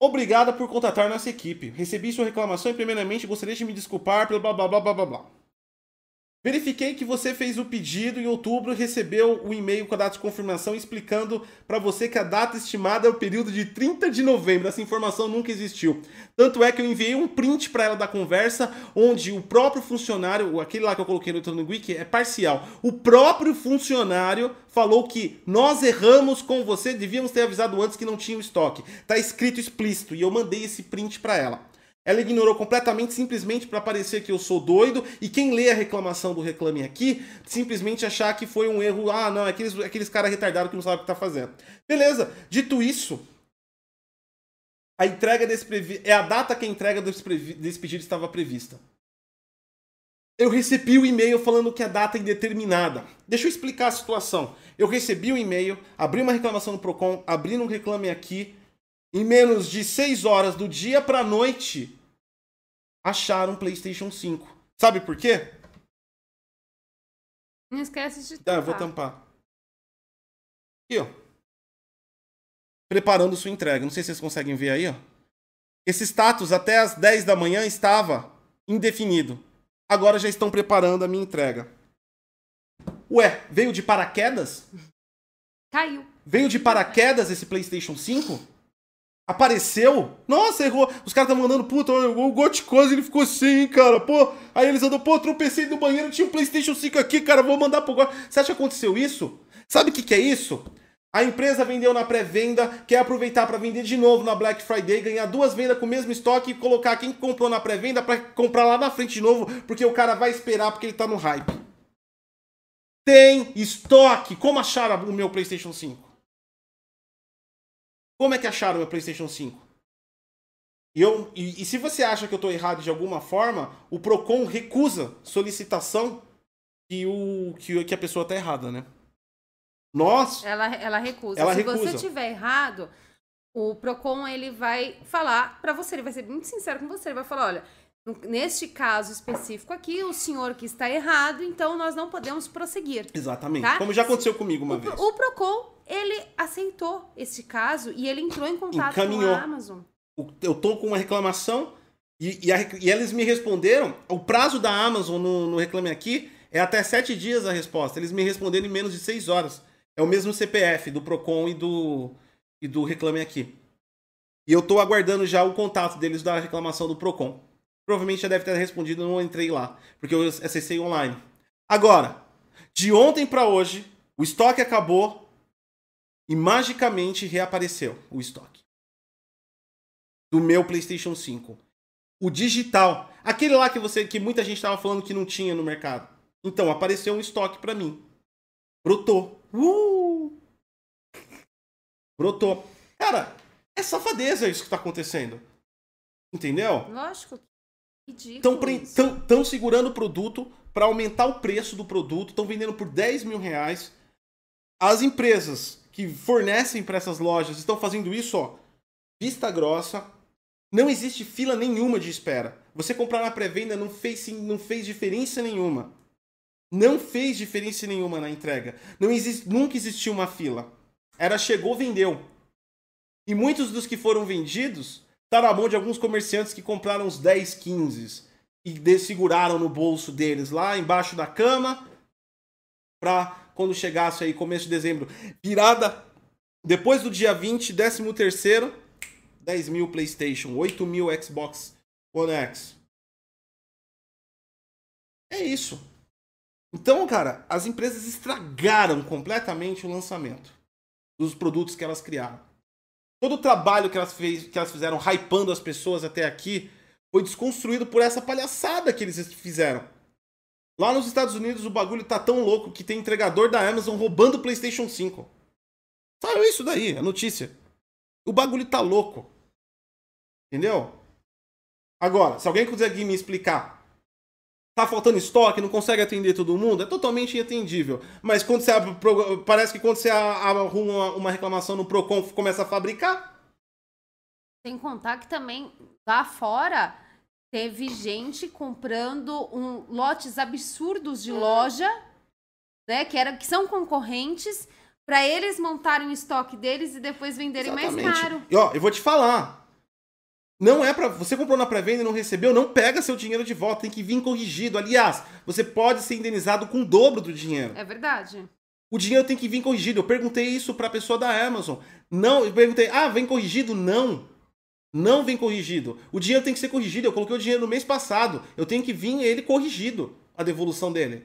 Obrigada por contatar nossa equipe. Recebi sua reclamação e primeiramente gostaria de me desculpar pelo blá blá blá blá blá blá. Verifiquei que você fez o pedido em outubro e recebeu o e-mail com a data de confirmação explicando para você que a data estimada é o período de 30 de novembro. Essa informação nunca existiu. Tanto é que eu enviei um print para ela da conversa onde o próprio funcionário, aquele lá que eu coloquei no Electronic Week, é parcial. O próprio funcionário falou que nós erramos com você, devíamos ter avisado antes que não tinha o estoque. Tá escrito explícito e eu mandei esse print para ela. Ela ignorou completamente, simplesmente para parecer que eu sou doido. E quem lê a reclamação do Reclame Aqui, simplesmente achar que foi um erro. Ah, não, é aqueles, aqueles caras retardados que não sabem o que tá fazendo. Beleza, dito isso, a entrega desse previ... é a data que a entrega desse, previ... desse pedido estava prevista. Eu recebi o e-mail falando que a data é indeterminada. Deixa eu explicar a situação. Eu recebi o e-mail, abri uma reclamação no Procon, abri um reclame aqui. Em menos de 6 horas do dia para noite, acharam PlayStation 5. Sabe por quê? Não esquece de tampar. Ah, eu vou tampar. Aqui, ó. Preparando sua entrega. Não sei se vocês conseguem ver aí, ó. Esse status até as 10 da manhã estava indefinido. Agora já estão preparando a minha entrega. Ué, veio de paraquedas? Caiu. Veio de paraquedas esse PlayStation 5? Apareceu? Nossa, errou. Os caras estão mandando, puta, o Goticose ele ficou assim, cara. Pô, aí eles andam, pô, tropecei no banheiro, tinha um PlayStation 5 aqui, cara, vou mandar pro Você acha que aconteceu isso? Sabe o que, que é isso? A empresa vendeu na pré-venda, quer aproveitar para vender de novo na Black Friday, ganhar duas vendas com o mesmo estoque e colocar quem comprou na pré-venda para comprar lá na frente de novo, porque o cara vai esperar porque ele tá no hype. Tem estoque. Como acharam o meu PlayStation 5? Como é que acharam o meu PlayStation 5? E, eu, e, e, se você acha que eu estou errado de alguma forma, o Procon recusa solicitação que, o, que, que a pessoa está errada, né? Nós. Ela, ela recusa. Ela se recusa. você tiver errado, o Procon ele vai falar para você, ele vai ser muito sincero com você, ele vai falar, olha, neste caso específico aqui, o senhor que está errado, então nós não podemos prosseguir. Exatamente. Tá? Como já aconteceu comigo uma o, vez. O Procon ele aceitou esse caso e ele entrou em contato Encaminhou. com a Amazon. Eu tô com uma reclamação e, e, a, e eles me responderam. O prazo da Amazon no, no Reclame Aqui é até sete dias a resposta. Eles me responderam em menos de seis horas. É o mesmo CPF do Procon e do, e do Reclame Aqui. E eu tô aguardando já o contato deles da reclamação do Procon. Provavelmente já deve ter respondido, eu não entrei lá, porque eu acessei online. Agora, de ontem para hoje, o estoque acabou, e magicamente reapareceu o estoque do meu PlayStation 5. O digital, aquele lá que você que muita gente estava falando que não tinha no mercado. Então apareceu um estoque para mim. Brotou. Uh! Brotou. Cara, é safadeza isso que tá acontecendo. Entendeu? Lógico. Estão segurando o produto para aumentar o preço do produto. Estão vendendo por 10 mil reais. As empresas que fornecem para essas lojas estão fazendo isso, ó, vista grossa. Não existe fila nenhuma de espera. Você comprar na pré-venda não fez, não fez diferença nenhuma. Não fez diferença nenhuma na entrega. Não existe, nunca existiu uma fila. Era chegou, vendeu. E muitos dos que foram vendidos tá na mão de alguns comerciantes que compraram uns 10, 15 e seguraram no bolso deles lá embaixo da cama para quando chegasse aí começo de dezembro, virada depois do dia 20, 13 terceiro, 10 mil PlayStation, 8 mil Xbox One X. É isso. Então, cara, as empresas estragaram completamente o lançamento dos produtos que elas criaram. Todo o trabalho que elas, fez, que elas fizeram hypando as pessoas até aqui foi desconstruído por essa palhaçada que eles fizeram. Lá nos Estados Unidos o bagulho tá tão louco que tem entregador da Amazon roubando o PlayStation 5. Saiu isso daí, a notícia. O bagulho tá louco. Entendeu? Agora, se alguém conseguir me explicar, tá faltando estoque, não consegue atender todo mundo, é totalmente entendível. Mas quando você abre, parece que quando você arruma uma reclamação no Procon, começa a fabricar. Sem contar que também lá fora teve gente comprando um, lotes absurdos de loja, né, que, era, que são concorrentes, para eles montarem o estoque deles e depois venderem Exatamente. mais caro. E ó, eu vou te falar. Não é para você comprou na pré-venda e não recebeu, não pega seu dinheiro de volta, tem que vir corrigido. Aliás, você pode ser indenizado com o dobro do dinheiro. É verdade. O dinheiro tem que vir corrigido. Eu perguntei isso para a pessoa da Amazon. Não, eu perguntei: "Ah, vem corrigido?" Não. Não vem corrigido. O dinheiro tem que ser corrigido. Eu coloquei o dinheiro no mês passado. Eu tenho que vir ele corrigido, a devolução dele.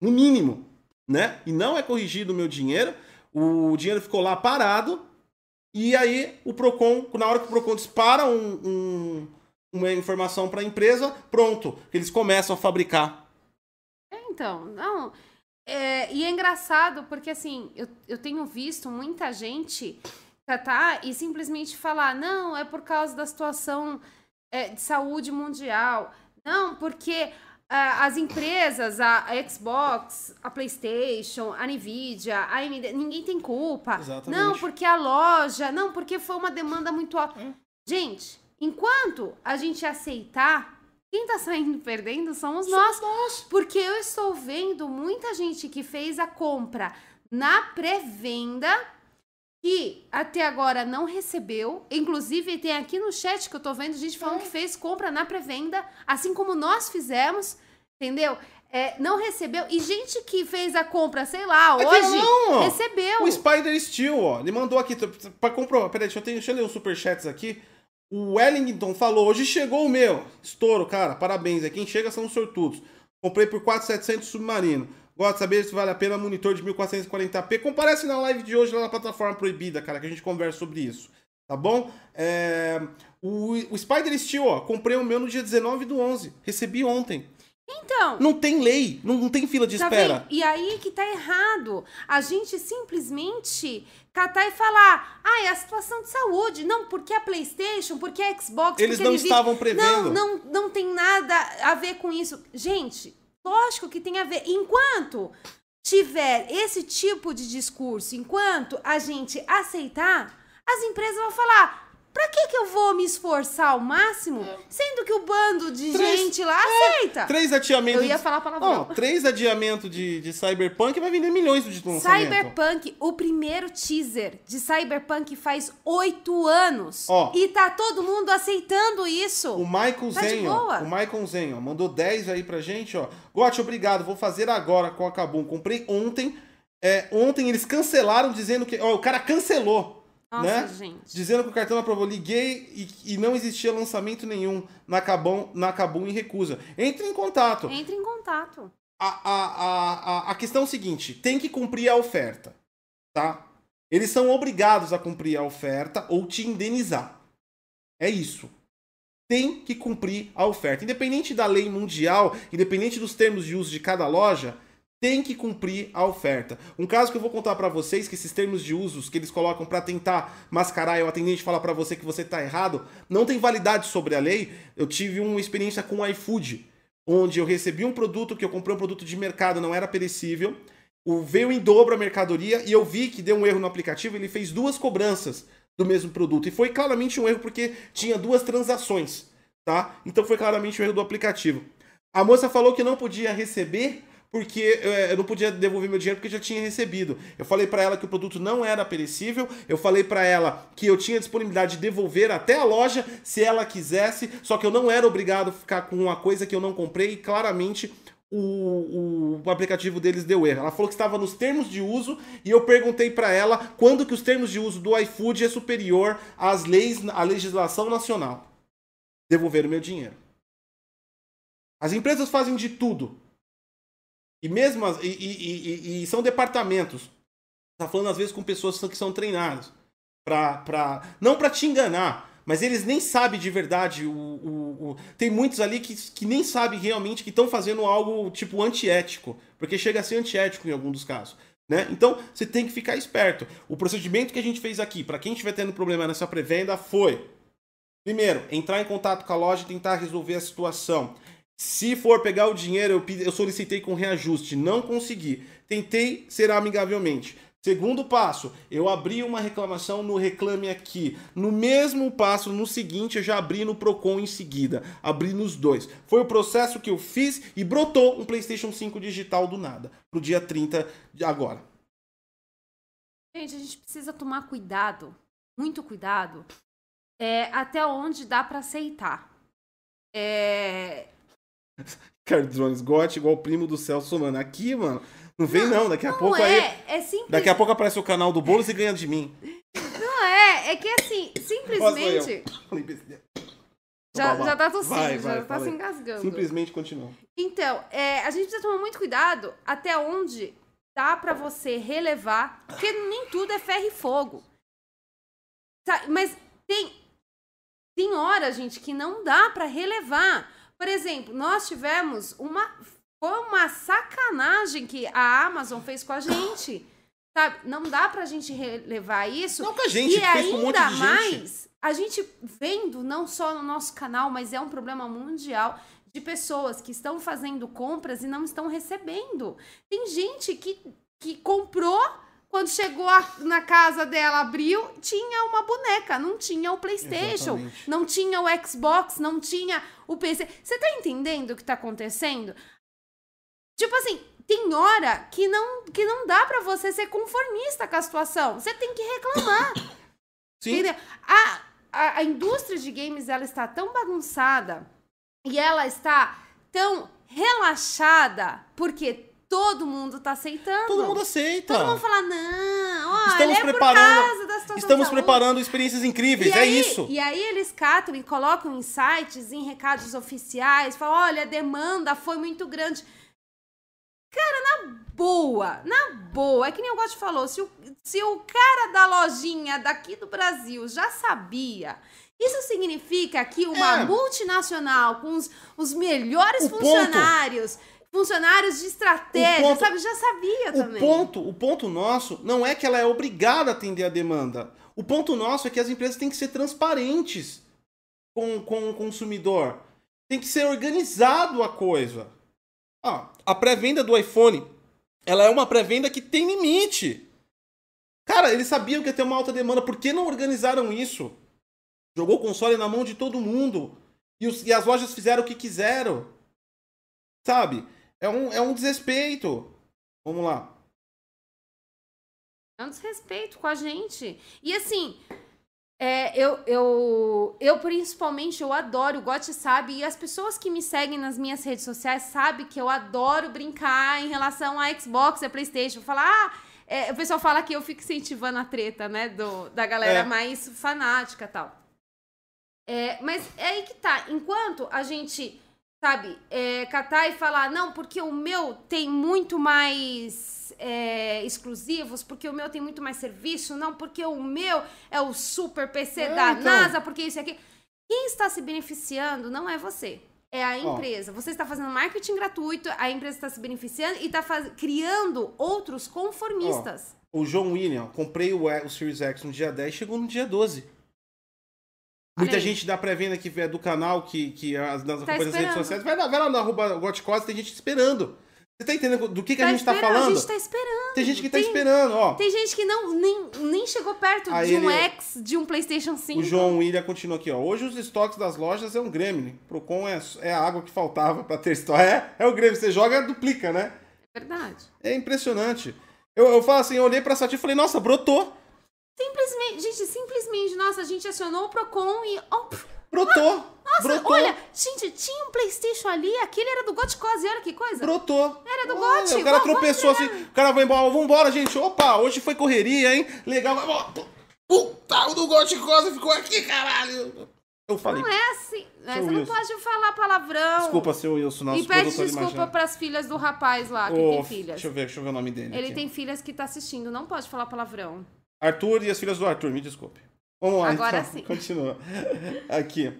No mínimo, né? E não é corrigido o meu dinheiro. O dinheiro ficou lá parado e aí o Procon, na hora que o Procon dispara um, um, uma informação para a empresa, pronto, eles começam a fabricar. É, então, não. É, e é engraçado porque assim, eu, eu tenho visto muita gente tratar e simplesmente falar, não, é por causa da situação é, de saúde mundial. Não, porque as empresas, a, Xbox, a PlayStation, a Nvidia, a AMD, ninguém tem culpa. Exatamente. Não, porque a loja, não, porque foi uma demanda muito alta. É. Gente, enquanto a gente aceitar, quem tá saindo perdendo somos nós. nós. Porque eu estou vendo muita gente que fez a compra na pré-venda que até agora não recebeu. Inclusive, tem aqui no chat que eu tô vendo gente falando É. que fez compra na pré-venda, assim como nós fizemos, entendeu? É, não recebeu. E gente que fez a compra, sei lá, Aqui hoje, não, recebeu. O Spider Steel, ó, ele mandou aqui para comprovar. Peraí, deixa eu, ter, deixa eu ler os superchats aqui. O Wellington falou: hoje chegou o meu. Estouro, cara. Parabéns. É quem chega são os sortudos. Comprei por 4,700 submarino. Gosto de saber se vale a pena monitor de 1440p. Comparece na live de hoje lá na plataforma proibida, cara, que a gente conversa sobre isso. Tá bom? É, O, o Spider Steel, ó, comprei o meu no dia 19 do 11. Recebi ontem. Então, Não tem lei, não, não tem fila de espera. vendo? E aí que tá errado. A gente simplesmente catar e falar, ah, é a situação de saúde. Não, porque a Playstation, porque a Xbox, Eles porque não estavam prevendo. Não, não, não tem nada a ver com isso. Gente, lógico que tem a ver. Enquanto tiver esse tipo de discurso, enquanto a gente aceitar, as empresas vão falar... Pra que que eu vou me esforçar ao máximo, sendo que o bando de Três- gente lá aceita? Três adiamentos. Eu ia falar palavrão. Ó, três adiamentos de, de Cyberpunk vai vender milhões de lançamento. Cyberpunk, o primeiro teaser de Cyberpunk faz oito anos. Ó. E tá todo mundo aceitando isso. O Michael Tá Zen, ó, o Michael Zen, ó, mandou 10 aí pra gente, ó. Gotti, obrigado, vou fazer agora com a Kabum. Comprei ontem. É, ontem eles cancelaram dizendo que. Ó, o cara cancelou. Nossa, né? gente. Dizendo que o cartão aprovou. Liguei e, e não existia lançamento nenhum na Kabum, na Kabum em recusa. Entre em contato. Entre em contato. a, a, a, a- a questão é o seguinte: tem que cumprir a oferta, tá? Eles são obrigados a cumprir a oferta ou te indenizar. É isso. Tem que cumprir a oferta. Independente da lei mundial, independente dos termos de uso de cada loja, tem que cumprir a oferta. Um caso que eu vou contar pra vocês, que esses termos de usos que eles colocam pra tentar mascarar e o atendente falar pra você que você tá errado, não tem validade sobre a lei. Eu tive uma experiência com o iFood onde eu recebi um produto que eu comprei um produto de mercado, não era perecível. O veio em dobro a mercadoria e eu vi que deu um erro no aplicativo, ele fez duas cobranças do mesmo produto. E foi claramente um erro porque tinha duas transações, tá? Então foi claramente um erro do aplicativo. A moça falou que não podia receber porque eh, eu não podia devolver meu dinheiro porque já tinha recebido. Eu falei pra ela que o produto não era perecível, eu falei pra ela que eu tinha disponibilidade de devolver até a loja se ela quisesse, só que eu não era obrigado a ficar com uma coisa que eu não comprei e claramente o, o, o aplicativo deles deu erro. Ela falou que estava nos termos de uso e eu perguntei pra ela quando que os termos de uso do iFood é superior às leis, à legislação nacional. Devolveram meu dinheiro. As empresas fazem de tudo e mesmo as- e, e- e- e são departamentos. Tá falando às vezes com pessoas que são treinadas para para não para te enganar, mas eles nem sabem de verdade o, o- o- tem muitos ali que, que nem sabem realmente que estão fazendo algo tipo antiético, porque chega a ser antiético em algum dos casos. Né? Então você tem que ficar esperto. O procedimento que a gente fez aqui, para quem estiver tendo problema nessa pré-venda, foi: primeiro, entrar em contato com a loja e tentar resolver a situação. Se for pegar o dinheiro, eu, eu solicitei com reajuste, não consegui. Tentei ser amigavelmente. Segundo passo, eu abri uma reclamação no Reclame Aqui. No mesmo passo, no seguinte, eu já abri no Procon em seguida. Abri nos dois. Foi o processo que eu fiz e brotou um PlayStation 5 digital do nada. Pro dia 30 de agora. Gente, a gente precisa tomar cuidado, muito cuidado, é, até onde dá pra aceitar. É, Ricardo Drones, gote igual primo do Celso, mano. Aqui, mano, não vem não, daqui a não pouco é, aí... é simples. Daqui a pouco aparece o canal do Boulos e ganha de mim. Não é, é que assim, simplesmente. Falei. Já, já tá tossindo, vai, vai, já tá fala se engasgando. Simplesmente continua. Então, é, a gente precisa tomar muito cuidado até onde dá pra você relevar, porque nem tudo é ferro e fogo. Mas tem tem hora, gente, que não dá pra relevar. Por exemplo, nós tivemos uma foi uma sacanagem que a Amazon fez com a gente. Sabe? Não dá pra gente relevar isso. Não com a gente, e com um ainda de gente. mais, a gente vendo, não só no nosso canal, mas é um problema mundial de pessoas que estão fazendo compras e não estão recebendo. Tem gente que, que comprou, quando chegou a- na casa dela, abriu, tinha uma boneca, não tinha o PlayStation, Exatamente. não tinha o Xbox, não tinha o PC. Você tá entendendo o que tá acontecendo? Tipo assim, tem hora que não, que não dá pra você ser conformista com a situação. Você tem que reclamar. Sim. A, a, a indústria de games ela está tão bagunçada e ela está tão relaxada porque todo mundo tá aceitando. Todo mundo aceita. Todo mundo fala, não, olha, Estamos é preparando- causa da situação Estamos de saúde." preparando experiências incríveis, E é aí, isso. E aí eles catam e colocam em sites, em recados oficiais, falam, olha, a demanda foi muito grande. Cara, na boa, na boa, é que nem o Gotti falou, se o, se o cara da lojinha daqui do Brasil já sabia, isso significa que uma É. multinacional com os, os melhores O ponto- funcionários, de estratégia, ponto- sabe, já sabia O também. ponto, o ponto nosso não é que ela é obrigada a atender a demanda. O ponto nosso é que as empresas têm que ser transparentes com, com o consumidor. Tem que ser organizado a coisa. Ah, a pré-venda do iPhone, ela é uma pré-venda que tem limite. Cara, eles sabiam que ia ter uma alta demanda. Por que não organizaram isso? Jogou o console na mão de todo mundo. E, os- e as lojas fizeram o que quiseram. Sabe? É um, é um desrespeito. Vamos lá. É um desrespeito com a gente. E assim, é, eu, eu, eu principalmente, eu adoro, o Gotti sabe, e as pessoas que me seguem nas minhas redes sociais sabem que eu adoro brincar em relação a Xbox e a Playstation. Falar, ah, é, o pessoal fala que eu fico incentivando a treta, né, do, da galera É. mais fanática e tal. É, mas é aí que tá, enquanto a gente, sabe, é, catar e falar, não, porque o meu tem muito mais é, exclusivos, porque o meu tem muito mais serviço, não, porque o meu é o super PC É, da então. NASA, porque isso e aqui. Quem está se beneficiando não é você. É a empresa. Você está fazendo marketing gratuito, a empresa está se beneficiando e está faz- criando outros conformistas. O João William, comprei o, o Series X no dia 10, chegou no dia 12. Muita gente da pré-venda que é do canal, que, que as, nas Tá acompanha nas redes sociais, vai lá, vai lá na arroba Gotcose, tem gente esperando. Você tá entendendo do que, que a Tá gente tá falando? A gente tá esperando. Tem gente que tá Tem- esperando, ó. Tem gente que não, nem, nem chegou perto Aí de um ele- X, de um PlayStation 5. O João William continua aqui, ó. Hoje os estoques das lojas é um Gremlin. Procon é, é a água que faltava pra ter estoque. É, é o Gremlin. Você joga, duplica, né? É verdade. É impressionante. Eu, eu falo assim, eu olhei pra Sati e falei, nossa, brotou. Simplesmente, gente, simplesmente, nossa, a gente acionou o Procon e. Oh, Brotou. nossa, brotou. olha, gente, tinha um PlayStation ali, aquele era do Gotcose, olha que coisa. Brotou. Era do Olha, Gotti, O cara tropeçou assim. O cara vai embora. Vambora, gente. Opa, hoje foi correria, hein? Legal. Puta, o do Gotti Cosa ficou aqui, caralho. Eu falei. Não é assim. Você não Wilson. pode falar palavrão. Desculpa, seu Wilson, nosso E pede desculpa imagina. pras filhas do rapaz lá, que Ô, tem filhas. Deixa eu ver, deixa eu ver o nome dele. Ele aqui. tem filhas que tá assistindo, não pode falar palavrão. Arthur e as filhas do Arthur, me desculpe. Vamos lá, Agora então. sim. Continua. Aqui.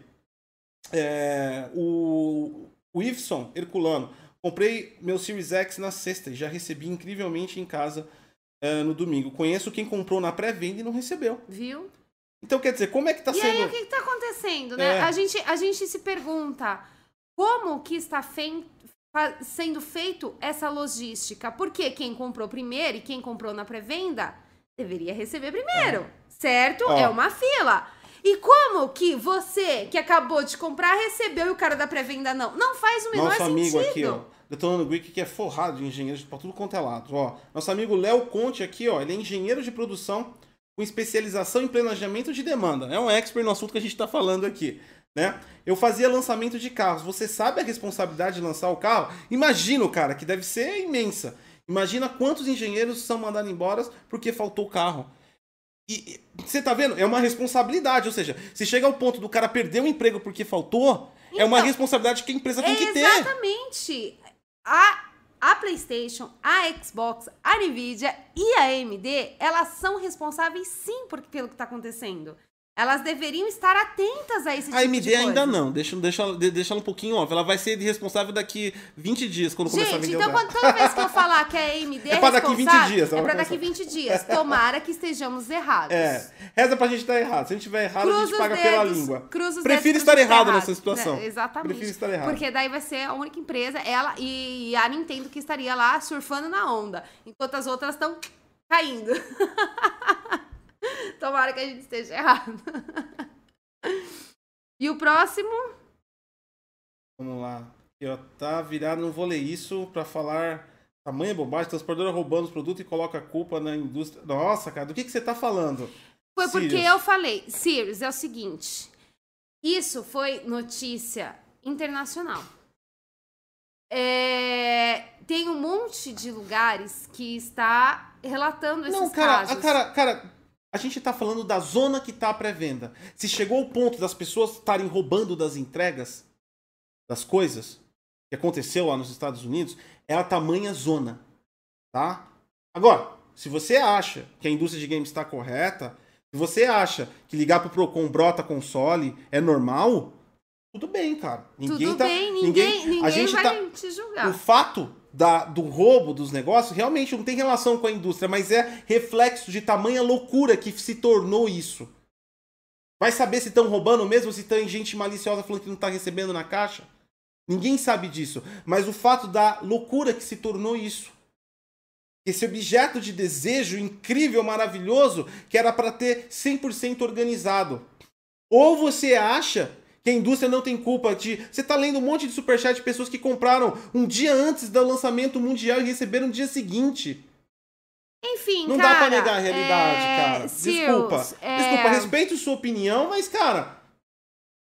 É, o, o Iveson Herculano. Comprei meu Series X na sexta e já recebi incrivelmente em casa é, no domingo. Conheço quem comprou na pré-venda e não recebeu. Viu? Então, quer dizer, como é que tá e sendo. aí, o que, que tá acontecendo, né? É. A, gente, a gente se pergunta como que está sendo feito essa logística? Porque quem comprou primeiro e quem comprou na pré-venda deveria receber primeiro, certo? Ó. É uma fila. E como que você, que acabou de comprar, recebeu e o cara da pré-venda não? Não faz o menor Nosso amigo sentido. aqui, ó. Detonando Greek, que é forrado de engenheiros pra tudo quanto é lado. Ó, nosso amigo Léo Conte aqui, ó. Ele é engenheiro de produção com especialização em planejamento de demanda. É um expert no assunto que a gente está falando aqui. Né? Eu fazia lançamento de carros. Você sabe a responsabilidade de lançar o carro? Imagina, cara, que deve ser imensa. Imagina quantos engenheiros são mandados embora porque faltou o carro. E você tá vendo? É uma responsabilidade. Ou seja, se chega ao ponto do cara perder o emprego porque faltou, então, é uma então, responsabilidade que a empresa tem que ter. Exatamente. A, a PlayStation, a Xbox, a Nvidia e a AMD, elas são responsáveis sim por, pelo que está acontecendo. Elas deveriam estar atentas a esse tipo a AMD de coisa. ainda não. Deixa, deixa, deixa ela um pouquinho off. Ela vai ser responsável daqui 20 dias, quando Gente, começar a vender então quando, toda vez que eu falar que a AMD é, é pra daqui 20 dias. É pra daqui 20 dias. Tomara que estejamos errados. É. Reza pra gente estar errado. Se a gente estiver errado, Cruz a gente paga dedos, pela língua. Cruz os Prefiro estar errado nessa situação. É, exatamente. Prefiro estar errado. Porque daí vai ser a única empresa, ela e a Nintendo que estaria lá surfando na onda. Enquanto as outras estão caindo. Tomara que a gente esteja errado. E o próximo? Vamos lá. Eu tá virado, não vou ler isso para falar tamanha bobagem, transportadora roubando os produtos e coloca a culpa na indústria. Nossa, cara, do que, que você tá falando? Foi Sirius. porque eu falei, Sirius, é o seguinte. Isso foi notícia internacional. É, tem um monte de lugares que está relatando esses não, cara, casos. Cara, cara, a gente está falando da zona que está à pré-venda. Se chegou ao ponto das pessoas estarem roubando das entregas, das coisas, que aconteceu lá nos Estados Unidos, é a tamanha zona. Tá? Agora, se você acha que a indústria de games está correta, se você acha que ligar pro Procon brota console é normal, tudo bem, cara. Ninguém tudo tá, bem, ninguém, ninguém, ninguém a gente vai tá, te julgar. O fato da, do roubo dos negócios realmente não tem relação com a indústria, mas é reflexo de tamanha loucura que se tornou isso. Vai saber se estão roubando mesmo, se tem gente maliciosa falando que não está recebendo na caixa? Ninguém sabe disso. Mas o fato da loucura que se tornou isso. Esse objeto de desejo incrível, maravilhoso, que era para ter 100% organizado. Ou você acha que a indústria não tem culpa de. Você tá lendo um monte de superchat de pessoas que compraram um dia antes do lançamento mundial e receberam no dia seguinte. Enfim, não cara. Não dá pra negar a realidade, é... cara. Desculpa. É... Desculpa, respeito sua opinião, mas, cara,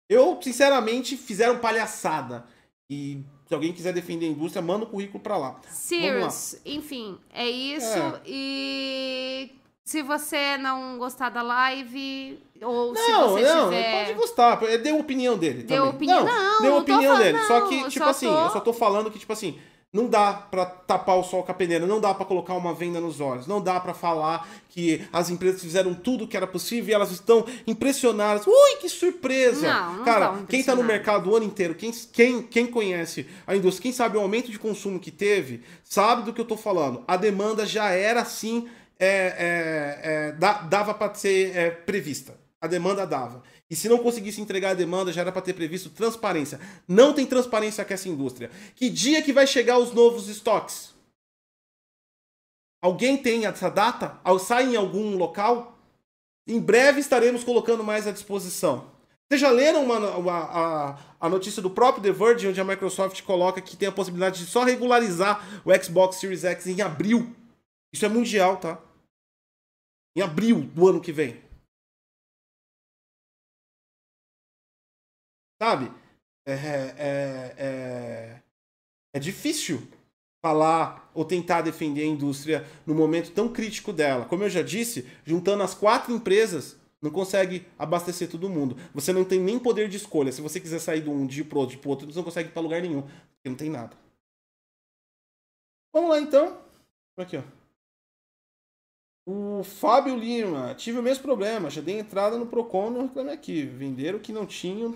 eu, sinceramente, fizeram palhaçada. E se alguém quiser defender a indústria, manda o currículo pra lá. Serious. Enfim, é isso. É. E se você não gostar da live, ou não, se você não, tiver... pode gostar. Deu a opinião dele deu também. Opinião, não, não, deu opinião dele. Não, só que, tipo só assim, tô... eu só tô falando que, tipo assim, não dá para tapar o sol com a peneira, não dá para colocar uma venda nos olhos, não dá para falar que as empresas fizeram tudo o que era possível e elas estão impressionadas. Ui, que surpresa! Não, não Cara, quem tá no mercado o ano inteiro, quem, quem, quem conhece a indústria, quem sabe o aumento de consumo que teve, sabe do que eu tô falando. A demanda já era assim é, é, é, dava para ser é, prevista. A demanda dava. E se não conseguisse entregar a demanda, já era para ter previsto transparência. Não tem transparência com essa indústria. Que dia que vai chegar os novos estoques? Alguém tem essa data? Sai em algum local? Em breve estaremos colocando mais à disposição. Vocês já leram uma, uma, a, a notícia do próprio The Verge, onde a Microsoft coloca que tem a possibilidade de só regularizar o Xbox Series X em abril? Isso é mundial, tá? Em abril do ano que vem. Sabe? É, é, é, é difícil falar ou tentar defender a indústria no momento tão crítico dela. Como eu já disse, juntando as quatro empresas, não consegue abastecer todo mundo. Você não tem nem poder de escolha. Se você quiser sair de um dia pro outro, pro outro, você não consegue ir para lugar nenhum, porque não tem nada. Vamos lá então. Aqui, ó. O Fábio Lima, tive o mesmo problema, já dei entrada no Procon e reclamei aqui. Venderam que não tinham,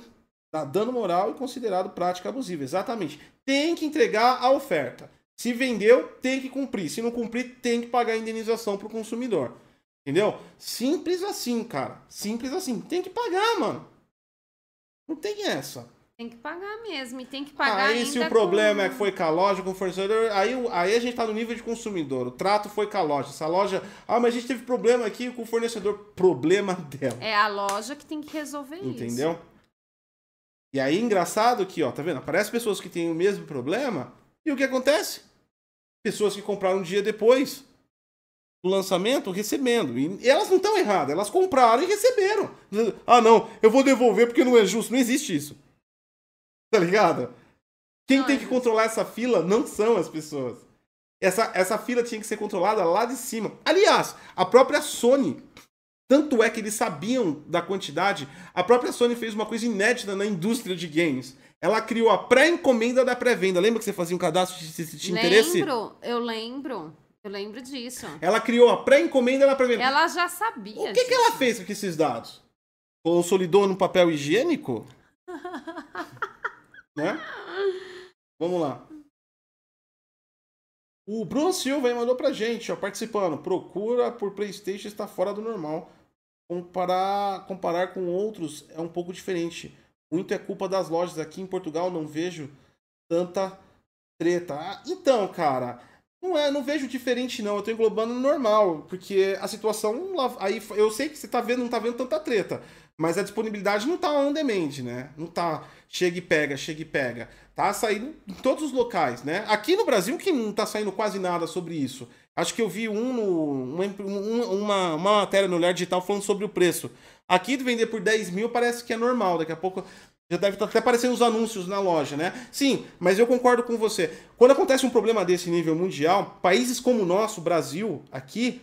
tá dando moral e considerado prática abusiva. Exatamente. Tem que entregar a oferta. Se vendeu, tem que cumprir. Se não cumprir, tem que pagar a indenização pro consumidor. Entendeu? Simples assim, cara. Simples assim. Tem que pagar, mano. Não tem essa. Tem que pagar mesmo, e tem que pagar Aí se o problema com... é que foi com a loja, com o fornecedor, aí, aí a gente tá no nível de consumidor. O trato foi com a loja. Essa loja. Ah, mas a gente teve problema aqui com o fornecedor. Problema dela. É a loja que tem que resolver Entendeu? isso. Entendeu? E aí, engraçado que, ó, tá vendo? Aparece pessoas que têm o mesmo problema, e o que acontece? Pessoas que compraram um dia depois. do lançamento recebendo. E elas não estão erradas, elas compraram e receberam. Ah, não, eu vou devolver porque não é justo. Não existe isso. Tá ligado? Quem Não tem é que controlar essa fila não são as pessoas. Essa, essa fila tinha que ser controlada lá de cima. Aliás, a própria Sony. Tanto é que eles sabiam da quantidade. A própria Sony fez uma coisa inédita na indústria de games. Ela criou a pré-encomenda da pré-venda. Lembra que você fazia um cadastro se se- tinha interesse? Lembro, eu lembro. Eu lembro disso. Ela criou a pré-encomenda da pré-venda. Ela já sabia. O que, que ela fez com esses dados? Consolidou no papel higiênico? né? Vamos lá. O Bruno Silva aí mandou pra gente, ó, participando. Procura por PlayStation está fora do normal. Comparar, comparar com outros é um pouco diferente. Muito é culpa das lojas. Aqui em Portugal não vejo tanta treta. Ah, então, cara, não é, não vejo diferente não. Eu tô englobando no normal, porque a situação lá- aí eu sei que você tá vendo, não tá vendo tanta treta, mas a disponibilidade não tá on demand, né? Não tá chega e pega, chega e pega. Tá saindo em todos os locais, né? Aqui no Brasil que não tá saindo quase nada sobre isso. Acho que eu vi um no, uma, um- uma, uma matéria no Olhar Digital falando sobre o preço. Aqui de vender por 10 mil parece que é normal. Daqui a pouco já deve estar até aparecendo os anúncios na loja, né? Sim, mas eu concordo com você. Quando acontece um problema desse nível mundial, países como o nosso, Brasil, aqui,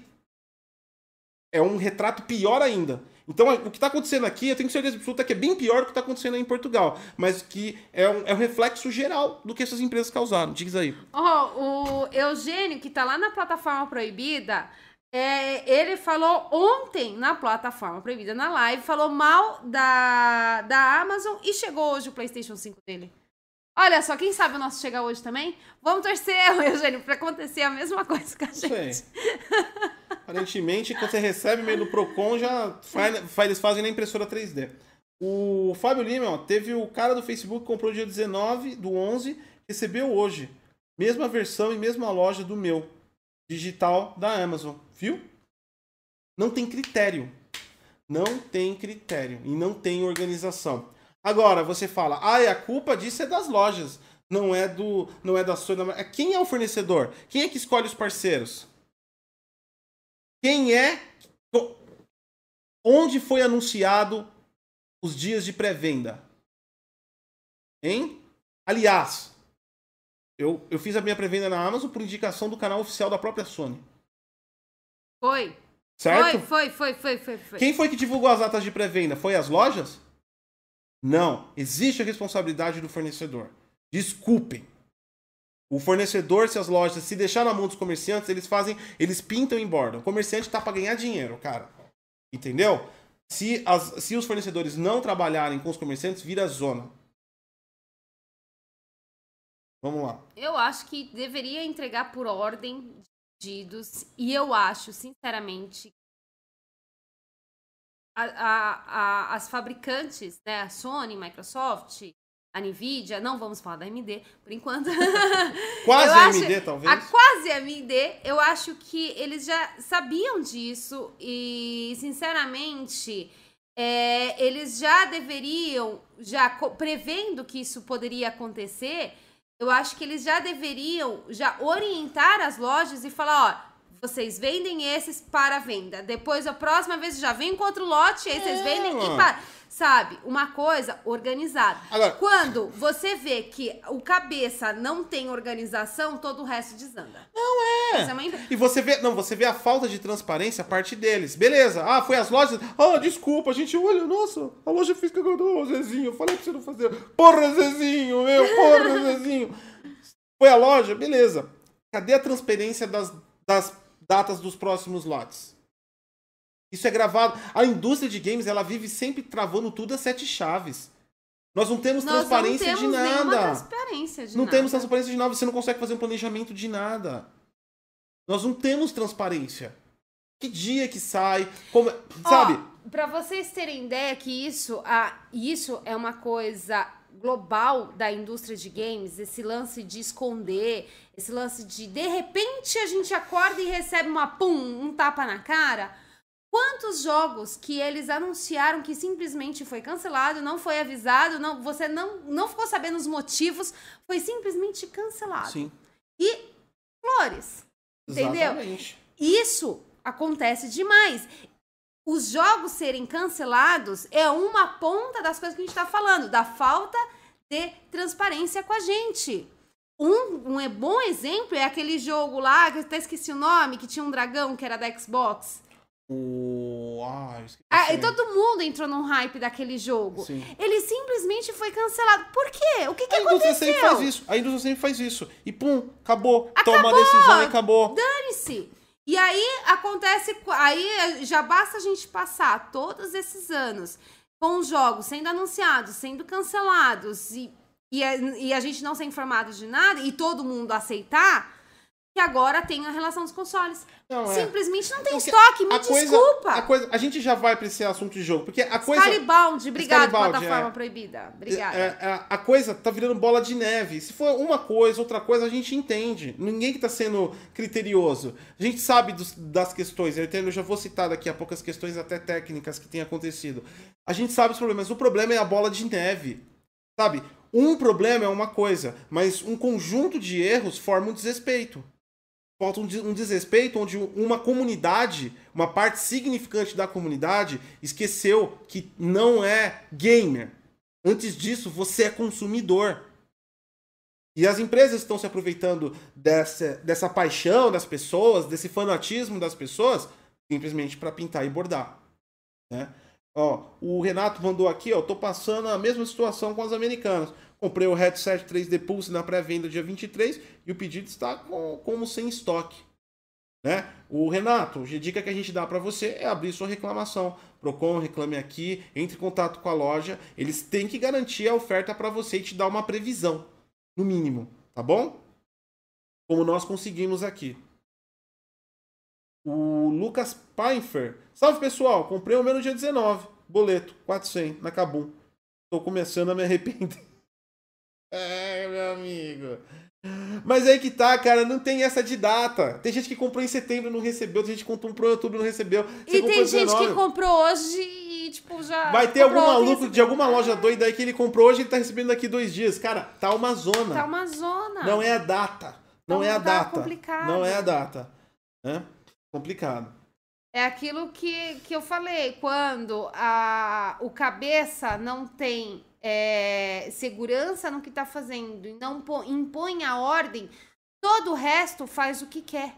é um retrato pior ainda. Então, o que está acontecendo aqui, eu tenho certeza absoluta que é bem pior do que está acontecendo aí em Portugal. Mas que é um, é um reflexo geral do que essas empresas causaram. Diz aí. Ó, o Eugênio, que tá lá na plataforma proibida, é, ele falou ontem na plataforma proibida, na live, falou mal da, da Amazon e chegou hoje o PlayStation 5 dele. Olha só, quem sabe o nosso chegar hoje também? Vamos torcer, Eugênio, pra acontecer a mesma coisa com a gente. Aparentemente, quando você recebe e-mail do Procon, já eles fazem na impressora 3D. O Fábio Lima, ó, teve o cara do Facebook que comprou dia 19 do 11, recebeu hoje. Mesma versão e mesma loja do meu. Digital da Amazon. Viu? Não tem critério. Não tem critério. E não tem organização. Agora, você fala, ah, a culpa disso é das lojas. Não é do. Não é da não é- Quem é o fornecedor? Quem é que escolhe os parceiros? Quem é. Onde foi anunciado os dias de pré-venda? Hein? Aliás, eu, eu fiz a minha pré-venda na Amazon por indicação do canal oficial da própria Sony. Foi. Certo? Foi, foi, foi, foi, foi, foi. Quem foi que divulgou as datas de pré-venda? Foi as lojas? Não. Existe a responsabilidade do fornecedor. Desculpem. O fornecedor, se as lojas se deixar na mão dos comerciantes, eles fazem, eles pintam e embordam. O comerciante tá para ganhar dinheiro, cara. Entendeu? Se, as, se os fornecedores não trabalharem com os comerciantes, vira zona. Vamos lá. Eu acho que deveria entregar por ordem de pedidos. E eu acho, sinceramente, a- a- a- as fabricantes, né, a Sony, Microsoft, a Nvidia, não vamos falar da AMD por enquanto. Quase a acho- AMD, talvez. A quase AMD, eu acho que eles já sabiam disso e, sinceramente, é, eles já deveriam, já prevendo que isso poderia acontecer, eu acho que eles já deveriam já orientar as lojas e falar, ó, vocês vendem esses para venda. Depois, a próxima vez, já vem com outro lote, aí vocês É, vendem mano. e para. Sabe? Uma coisa organizada. Agora- Quando você vê que o cabeça não tem organização, todo o resto desanda. Não é. é uma... E você vê, não, você vê a falta de transparência a parte deles. Beleza. Ah, foi as lojas. Ah, desculpa, a gente olha, nossa, a loja ganhou o Zezinho. Eu falei pra você não fazer. Porra, Zezinho, meu, porra, Zezinho. Foi a loja, beleza. Cadê a transparência das, das datas dos próximos lotes? Isso é gravado. A indústria de games, ela vive sempre travando tudo a sete chaves. Nós não temos Nós não transparência temos de nada. transparência de Não nada. temos transparência de nada, você não consegue fazer um planejamento de nada. Nós não temos transparência. Que dia que sai, como, sabe? Ó, pra vocês terem ideia que isso, ah, isso é uma coisa global da indústria de games, esse lance de esconder, esse lance de de repente a gente acorda e recebe uma pum, um tapa na cara. Quantos jogos que eles anunciaram que simplesmente foi cancelado, não foi avisado, não, você não, não ficou sabendo os motivos, foi simplesmente cancelado. Sim. E flores. Entendeu? Exatamente. Isso acontece demais. Os jogos serem cancelados é uma ponta das coisas que a gente está falando, da falta de transparência com a gente. Um, um bom exemplo é aquele jogo lá, que eu até esqueci o nome, que tinha um dragão que era da Xbox. O. Ah, eu esqueci. Ah, e todo mundo entrou num hype daquele jogo. Sim. Ele simplesmente foi cancelado. Por quê? O que, que A indústria aconteceu? sempre faz isso. A indústria sempre faz isso. E pum, acabou. Toma Acabou. a decisão e acabou. Dane-se. E aí acontece. Aí já basta a gente passar todos esses anos com os jogos sendo anunciados, sendo cancelados e, e, a, e a gente não ser informado de nada e todo mundo aceitar que agora tem a relação dos consoles. Não, é. Simplesmente não tem Porque estoque, me a coisa- desculpa. A, coisa, a gente já vai pra esse assunto de jogo. Porque a coisa. Scalebound, obrigado, Scalebound, plataforma é. proibida. Obrigada. É, é, a coisa tá virando bola de neve. Se for uma coisa, outra coisa, a gente entende. Ninguém que tá sendo criterioso. A gente sabe dos- das questões. Eu, entendo, eu já vou citar daqui a pouco as questões até técnicas que têm acontecido. A gente sabe os problemas. O problema é a bola de neve. Sabe? Um problema é uma coisa, mas um conjunto de erros forma um desrespeito. Falta um, de- desrespeito onde uma comunidade, uma parte significante da comunidade, esqueceu que não é gamer. Antes disso, você é consumidor. E as empresas estão se aproveitando dessa, dessa paixão das pessoas, desse fanatismo das pessoas, simplesmente para pintar e bordar. Né? Ó, o Renato mandou aqui, ó, tô passando a mesma situação com as americanas. Comprei o headset 3D Pulse na pré-venda dia 23 e o pedido está com- como sem estoque. Né? O Renato, a dica que a gente dá para você é abrir sua reclamação. Procon, reclame aqui, entre em contato com a loja. Eles têm que garantir a oferta para você e te dar uma previsão, no mínimo, tá bom? Como nós conseguimos aqui. O Lucas Peinfer. Salve pessoal, comprei o meu no dia 19. Boleto, 400 na Cabum. Tô começando a me arrepender. É, meu amigo. Mas aí que tá, cara, não tem essa de data. Tem gente que comprou em setembro e não recebeu, tem gente que comprou em outubro e não recebeu. Você e tem em gente 19. que comprou hoje e, tipo, já. Vai ter algum maluco de alguma loja doida aí que ele comprou hoje e ele tá recebendo daqui dois dias. Cara, tá uma zona. Tá uma zona. Não é a data. Não Então é a tá data. complicado. Não é a data. Né? Complicado. É aquilo que, que eu falei, quando a, o cabeça não tem é, segurança no que tá fazendo e não impõe a ordem, todo o resto faz o que quer.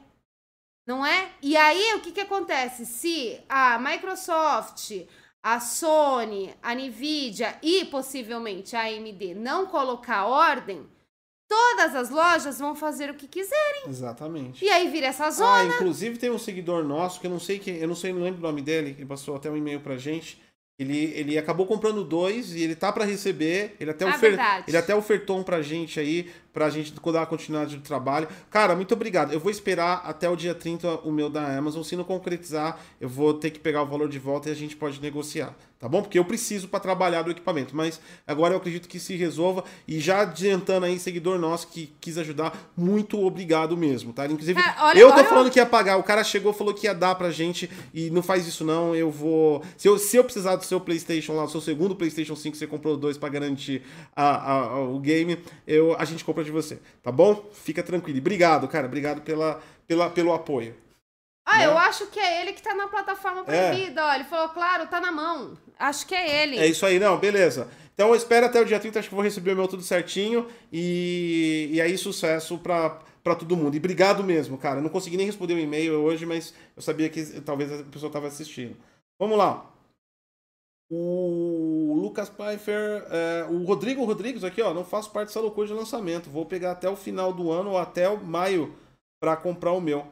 Não é? E aí, o que, que acontece? Se a Microsoft, a Sony, a Nvidia e possivelmente a AMD não colocar ordem, todas as lojas vão fazer o que quiser. Exatamente. E aí vira essa Ah, zona. inclusive tem um seguidor nosso que eu não sei quem, eu não sei, não lembro o nome dele, ele passou até um e-mail pra gente. Ele, ele acabou comprando dois e ele tá pra receber. Ele até, Ah, ofer, ele até ofertou um pra gente aí, pra gente dar continuidade do trabalho. Cara, muito obrigado. Eu vou esperar até o dia 30 o meu da Amazon. Se não concretizar, eu vou ter que pegar o valor de volta e a gente pode negociar. Tá bom? Porque eu preciso pra trabalhar do equipamento. Mas agora eu acredito que se resolva. E já adiantando aí, seguidor nosso que quis ajudar, muito obrigado mesmo, tá? Inclusive, Cara, olha- eu tô olha- falando que ia pagar. O cara chegou, falou que ia dar pra gente e não faz isso não. Eu vou. Se eu, se eu precisar do seu PlayStation lá, o seu segundo PlayStation 5, você comprou dois pra garantir a- a- a- o game, eu, a gente compra de você, tá bom? Fica tranquilo. E Obrigado, cara. Obrigado pela, pela, pelo apoio. Ah, né? eu acho que é ele que tá na plataforma proibida, ó. Ele falou, claro, tá na mão. Acho que é ele. É isso aí, não, beleza. Então eu espero até o dia 30, acho que vou receber o meu tudo certinho. E, e aí, sucesso pra, pra todo mundo. E obrigado mesmo, cara. Eu não consegui nem responder o e-mail hoje, mas eu sabia que talvez a pessoa tava assistindo. Vamos lá. O Lucas Pfeiffer, é, o Rodrigo Rodrigues aqui, ó, não faço parte dessa loucura de lançamento. Vou pegar até o final do ano ou até maio pra comprar o meu.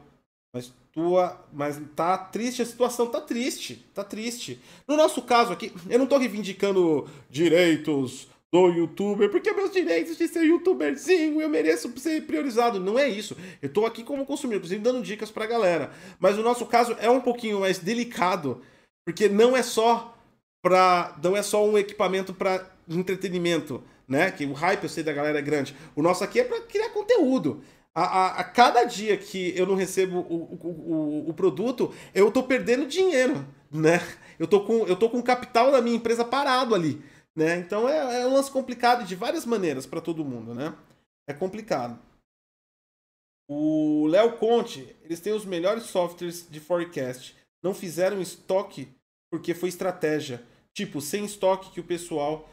Mas tua, mas tá triste a situação, tá triste, tá triste. No nosso caso aqui, eu não tô reivindicando direitos do youtuber, porque meus direitos de ser youtuberzinho, eu mereço ser priorizado. Não é isso. Eu tô aqui como consumidor, inclusive dando dicas pra galera. Mas o nosso caso é um pouquinho mais delicado, porque não é só para não é só um equipamento para entretenimento, né? Que o hype eu sei da galera é grande. O nosso aqui é para criar conteúdo. A, a, a cada dia que eu não recebo o, o, o, produto, eu tô perdendo dinheiro, né? Eu tô com eu tô com o capital da minha empresa parado ali, né? Então é, é um lance complicado de várias maneiras para todo mundo, né? É complicado. O Léo Conte, eles têm os melhores softwares de forecast. Não fizeram estoque porque foi estratégia. Tipo, sem estoque que o pessoal.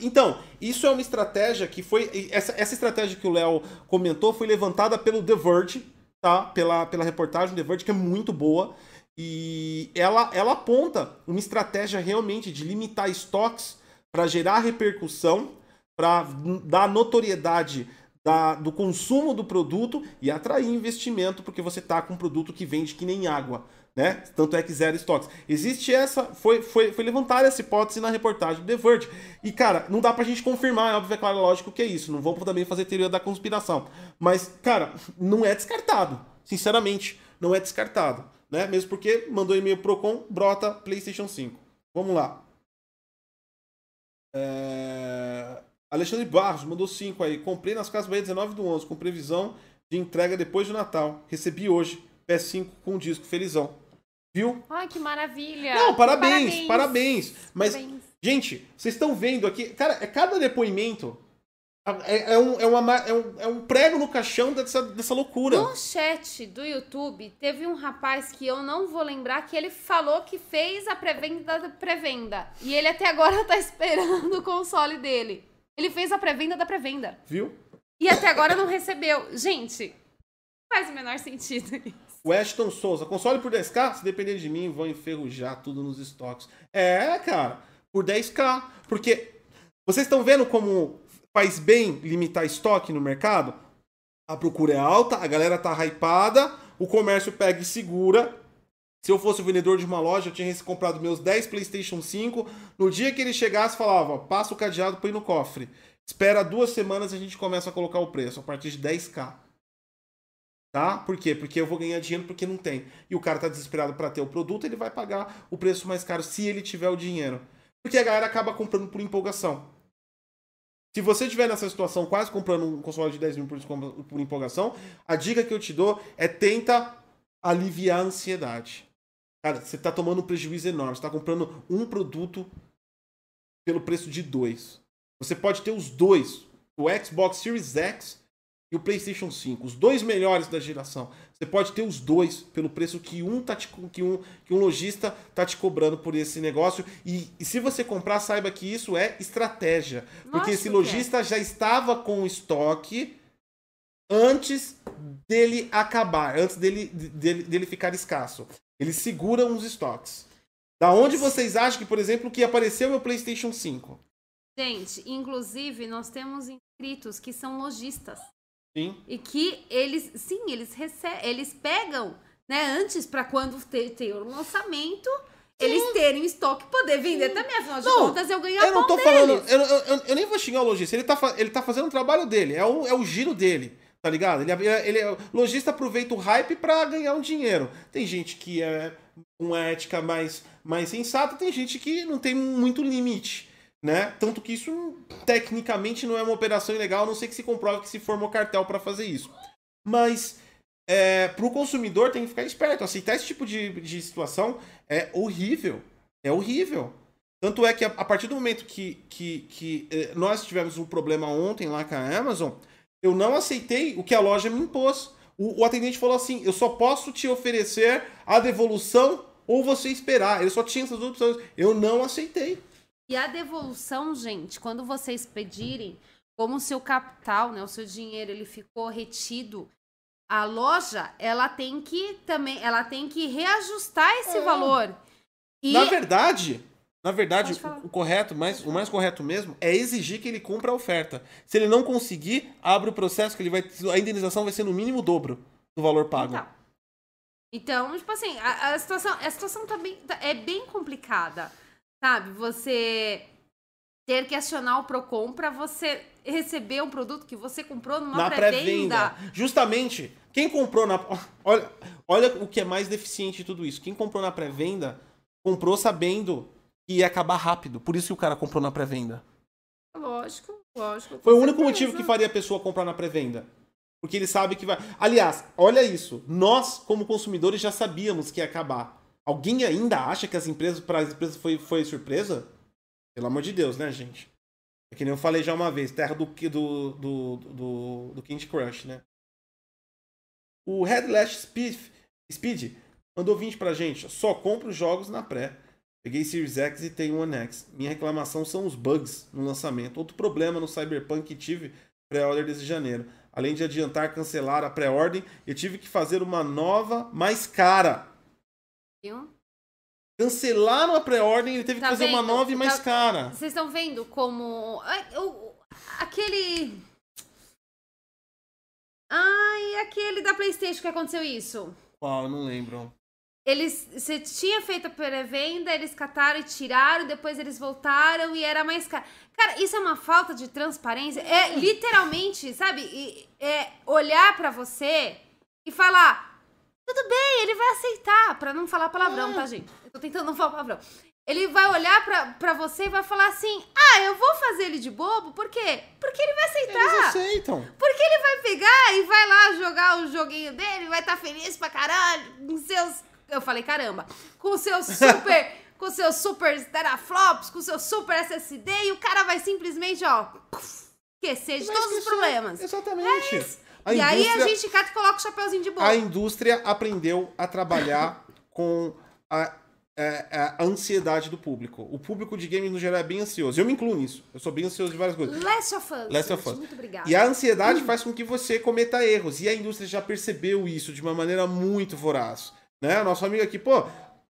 Então, isso é uma estratégia que foi. Essa, essa estratégia que o Léo comentou foi levantada pelo The Verge, tá? Pela, pela reportagem The Verge, que é muito boa. E ela, ela aponta uma estratégia realmente de limitar estoques para gerar repercussão, para dar notoriedade da, do consumo do produto e atrair investimento, porque você está com um produto que vende que nem água. Né? Tanto é que zero estoques. Existe essa. Foi, foi, foi levantada essa hipótese na reportagem do The Verge. E, cara, não dá pra gente confirmar, é óbvio, é claro, lógico que é isso. Não vamos também fazer teoria da conspiração. Mas, cara, não é descartado. Sinceramente, não é descartado né? Mesmo porque mandou e-mail Procon, brota PlayStation 5. Vamos lá. É... Alexandre Barros mandou 5 aí. Comprei nas Casas Bahia 19 do 11, com previsão de entrega depois do Natal. Recebi hoje. PS5 com disco. Felizão. Viu? Ai, que maravilha! Não, parabéns, parabéns. parabéns. Mas, parabéns. gente, vocês estão vendo aqui. Cara, é cada depoimento é, é, um, é, uma, é, um, é um prego no caixão dessa, dessa loucura. No chat do YouTube, teve um rapaz que eu não vou lembrar que ele falou que fez a pré-venda da pré-venda. E ele até agora tá esperando o console dele. Ele fez a pré-venda da pré-venda. Viu? E até agora não recebeu. Gente, faz o menor sentido. O Ashton Souza, console por 10k? Se depender de mim, vão enferrujar tudo nos estoques. É, cara, por 10k. Porque vocês estão vendo como faz bem limitar estoque no mercado? A procura é alta, a galera tá hypada, o comércio pega e segura. Se eu fosse o vendedor de uma loja, eu tinha comprado meus 10 PlayStation 5. No dia que ele chegasse, falava: passa o cadeado, põe no cofre. Espera duas semanas e a gente começa a colocar o preço, a partir de 10k. Tá? Por quê? Porque eu vou ganhar dinheiro porque não tem. E o cara tá desesperado para ter o produto, ele vai pagar o preço mais caro se ele tiver o dinheiro. Porque a galera acaba comprando por empolgação. Se você estiver nessa situação, quase comprando um console de 10 mil por, empolgação, a dica que eu te dou é tenta aliviar a ansiedade. Cara, você está tomando um prejuízo enorme. Você está comprando um produto pelo preço de dois. Você pode ter os dois. O Xbox Series X e o PlayStation 5, os dois melhores da geração. Você pode ter os dois pelo preço que um, tá te, que um, que um lojista tá te cobrando por esse negócio. E, e se você comprar, saiba que isso é estratégia. Nossa, porque esse lojista é. já estava com estoque antes dele acabar, antes dele, dele, dele ficar escasso. Ele segura uns estoques. Da onde vocês acham que, por exemplo, que apareceu o PlayStation 5? Gente, inclusive nós temos inscritos que são lojistas. Sim. E que eles, sim, eles recebem, eles pegam, né, antes para quando ter, ter o lançamento, sim. eles terem estoque poder vender sim. também. Afinal de não, contas, eu ganho a Eu não tô deles. falando, eu, eu, eu, nem vou xingar o lojista, ele tá, ele tá fazendo o trabalho dele, é o, é o giro dele. Tá ligado? Ele, ele, ele, lojista aproveita o hype para ganhar um dinheiro. Tem gente que é uma ética mais, mais sensata, tem gente que não tem muito limite né? Tanto que isso tecnicamente não é uma operação ilegal, a não sei que se comprove que se formou cartel para fazer isso. Mas é, para o consumidor tem que ficar esperto. Aceitar esse tipo de, de situação é horrível. É horrível. Tanto é que a, a partir do momento que, que, que eh, nós tivemos um problema ontem lá com a Amazon, eu não aceitei o que a loja me impôs. O, o atendente falou assim: eu só posso te oferecer a devolução ou você esperar. Ele só tinha essas opções. Eu não aceitei. E a devolução, gente, quando vocês pedirem, como o seu capital, né, o seu dinheiro, ele ficou retido, a loja, ela tem que também, ela tem que reajustar esse é. valor. E... Na verdade, na verdade, o, correto, mais, o mais correto mesmo, é exigir que ele cumpra a oferta. Se ele não conseguir, abre o processo que ele vai, a indenização vai ser no mínimo o dobro do valor pago. Então, então tipo assim, a, a situação, a situação tá bem, tá, é bem complicada. Sabe? Você ter que acionar o Procon para você receber um produto que você comprou numa pré-venda. Pré Justamente, quem comprou na. Olha, olha o que é mais deficiente de tudo isso. Quem comprou na pré-venda comprou sabendo que ia acabar rápido. Por isso que o cara comprou na pré-venda. Lógico, lógico. Foi o único motivo que faria a pessoa comprar na pré-venda. Porque ele sabe que vai. Aliás, olha isso. Nós, como consumidores, já sabíamos que ia acabar. Alguém ainda acha que as empresas, para as empresas foi, foi surpresa? Pelo amor de Deus, né, gente? É que nem eu falei já uma vez, terra do, do, do, do, do Candy Crush, né? O Headlash Speed, Speed mandou 20 pra gente. Só compro jogos na pré. Peguei Series X e tenho One X. Minha reclamação são os bugs no lançamento. Outro problema no Cyberpunk que tive pré-order desde janeiro. Além de adiantar cancelar a pré-ordem, eu tive que fazer uma nova mais cara. Viu? Cancelaram a pré-ordem, ele teve Tá que fazer uma vendo? nova e mais Tá- cara. Vocês estão vendo como. Aquele. Ai, aquele da PlayStation que aconteceu isso. Uau, eu não lembro. Eles. Você tinha feito a pré-venda, eles cataram e tiraram, depois eles voltaram e era mais caro. Cara, isso é uma falta de transparência. É literalmente, sabe? e- É olhar pra você e falar. Tudo bem, ele vai aceitar. Pra não falar palavrão, tá, gente? Eu tô tentando não falar palavrão. Ele vai olhar pra, pra você e vai falar assim: Ah, eu vou fazer ele de bobo, por quê? Porque ele vai aceitar. Eles aceitam. Porque ele vai pegar e vai lá jogar o joguinho dele, vai estar feliz pra caralho, com seus. Eu falei caramba. Com seus super. com seus super teraflops, com seu super SSD, e o cara vai simplesmente, ó, esquecer de Vai todos os esquecer. problemas. Exatamente. A e aí a gente cata e coloca o chapeuzinho de boa. A indústria aprendeu a trabalhar com a, a- a ansiedade do público. O público de games no geral é bem ansioso. Eu me incluo nisso. Eu sou bem ansioso de várias coisas. Last of Us. Last of Us. Muito obrigada. E a ansiedade faz com que você cometa erros. E a indústria já percebeu isso de uma maneira muito voraz. Né? Nosso amigo aqui, pô,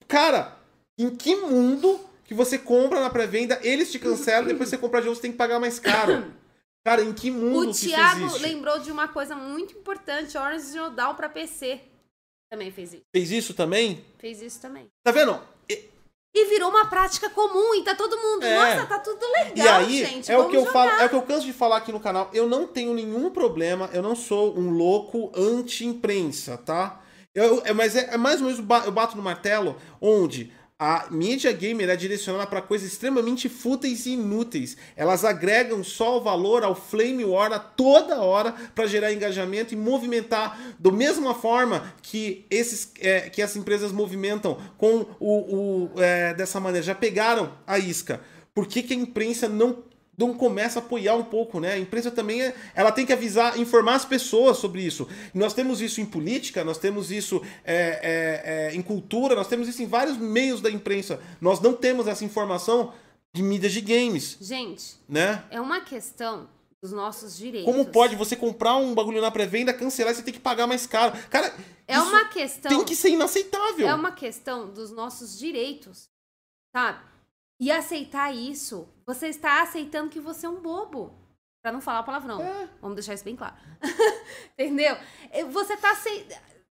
cara, em que mundo que você compra na pré-venda, eles te cancelam, depois você compra de novo, você tem que pagar mais caro. Cara, em que mundo O que Thiago isso lembrou de uma coisa muito importante: Orange Dawn pra PC. Também fez isso. Fez isso também? Fez isso também. Tá vendo? E virou uma prática comum e tá todo mundo. É. Nossa, tá tudo legal, E aí, gente. é o que eu jogar. falo, é o que eu canso de falar aqui no canal. Eu não tenho nenhum problema, eu não sou um louco anti-imprensa, tá? Eu, é, mas é, é mais ou menos eu bato no martelo onde a mídia gamer é direcionada para coisas extremamente fúteis e inúteis. Elas agregam só o valor ao flame war a toda hora para gerar engajamento e movimentar da mesma forma que esses é, que as empresas movimentam com o, o é, dessa maneira. Já pegaram a isca. Por que, que a imprensa não não começa a apoiar um pouco, né? A imprensa também é, ela tem que avisar, informar as pessoas sobre isso. Nós temos isso em política, nós temos isso é, é, é, em cultura, nós temos isso em vários meios da imprensa. Nós não temos essa informação de mídias de games, Gente, né? é uma questão dos nossos direitos. Como pode você comprar um bagulho na pré-venda, cancelar e você tem que pagar mais caro? Cara, É uma questão. tem que ser inaceitável. É uma questão dos nossos direitos, sabe? E aceitar isso, você está aceitando que você é um bobo. Pra não falar palavrão. É. Vamos deixar isso bem claro. Entendeu? É, Você tá.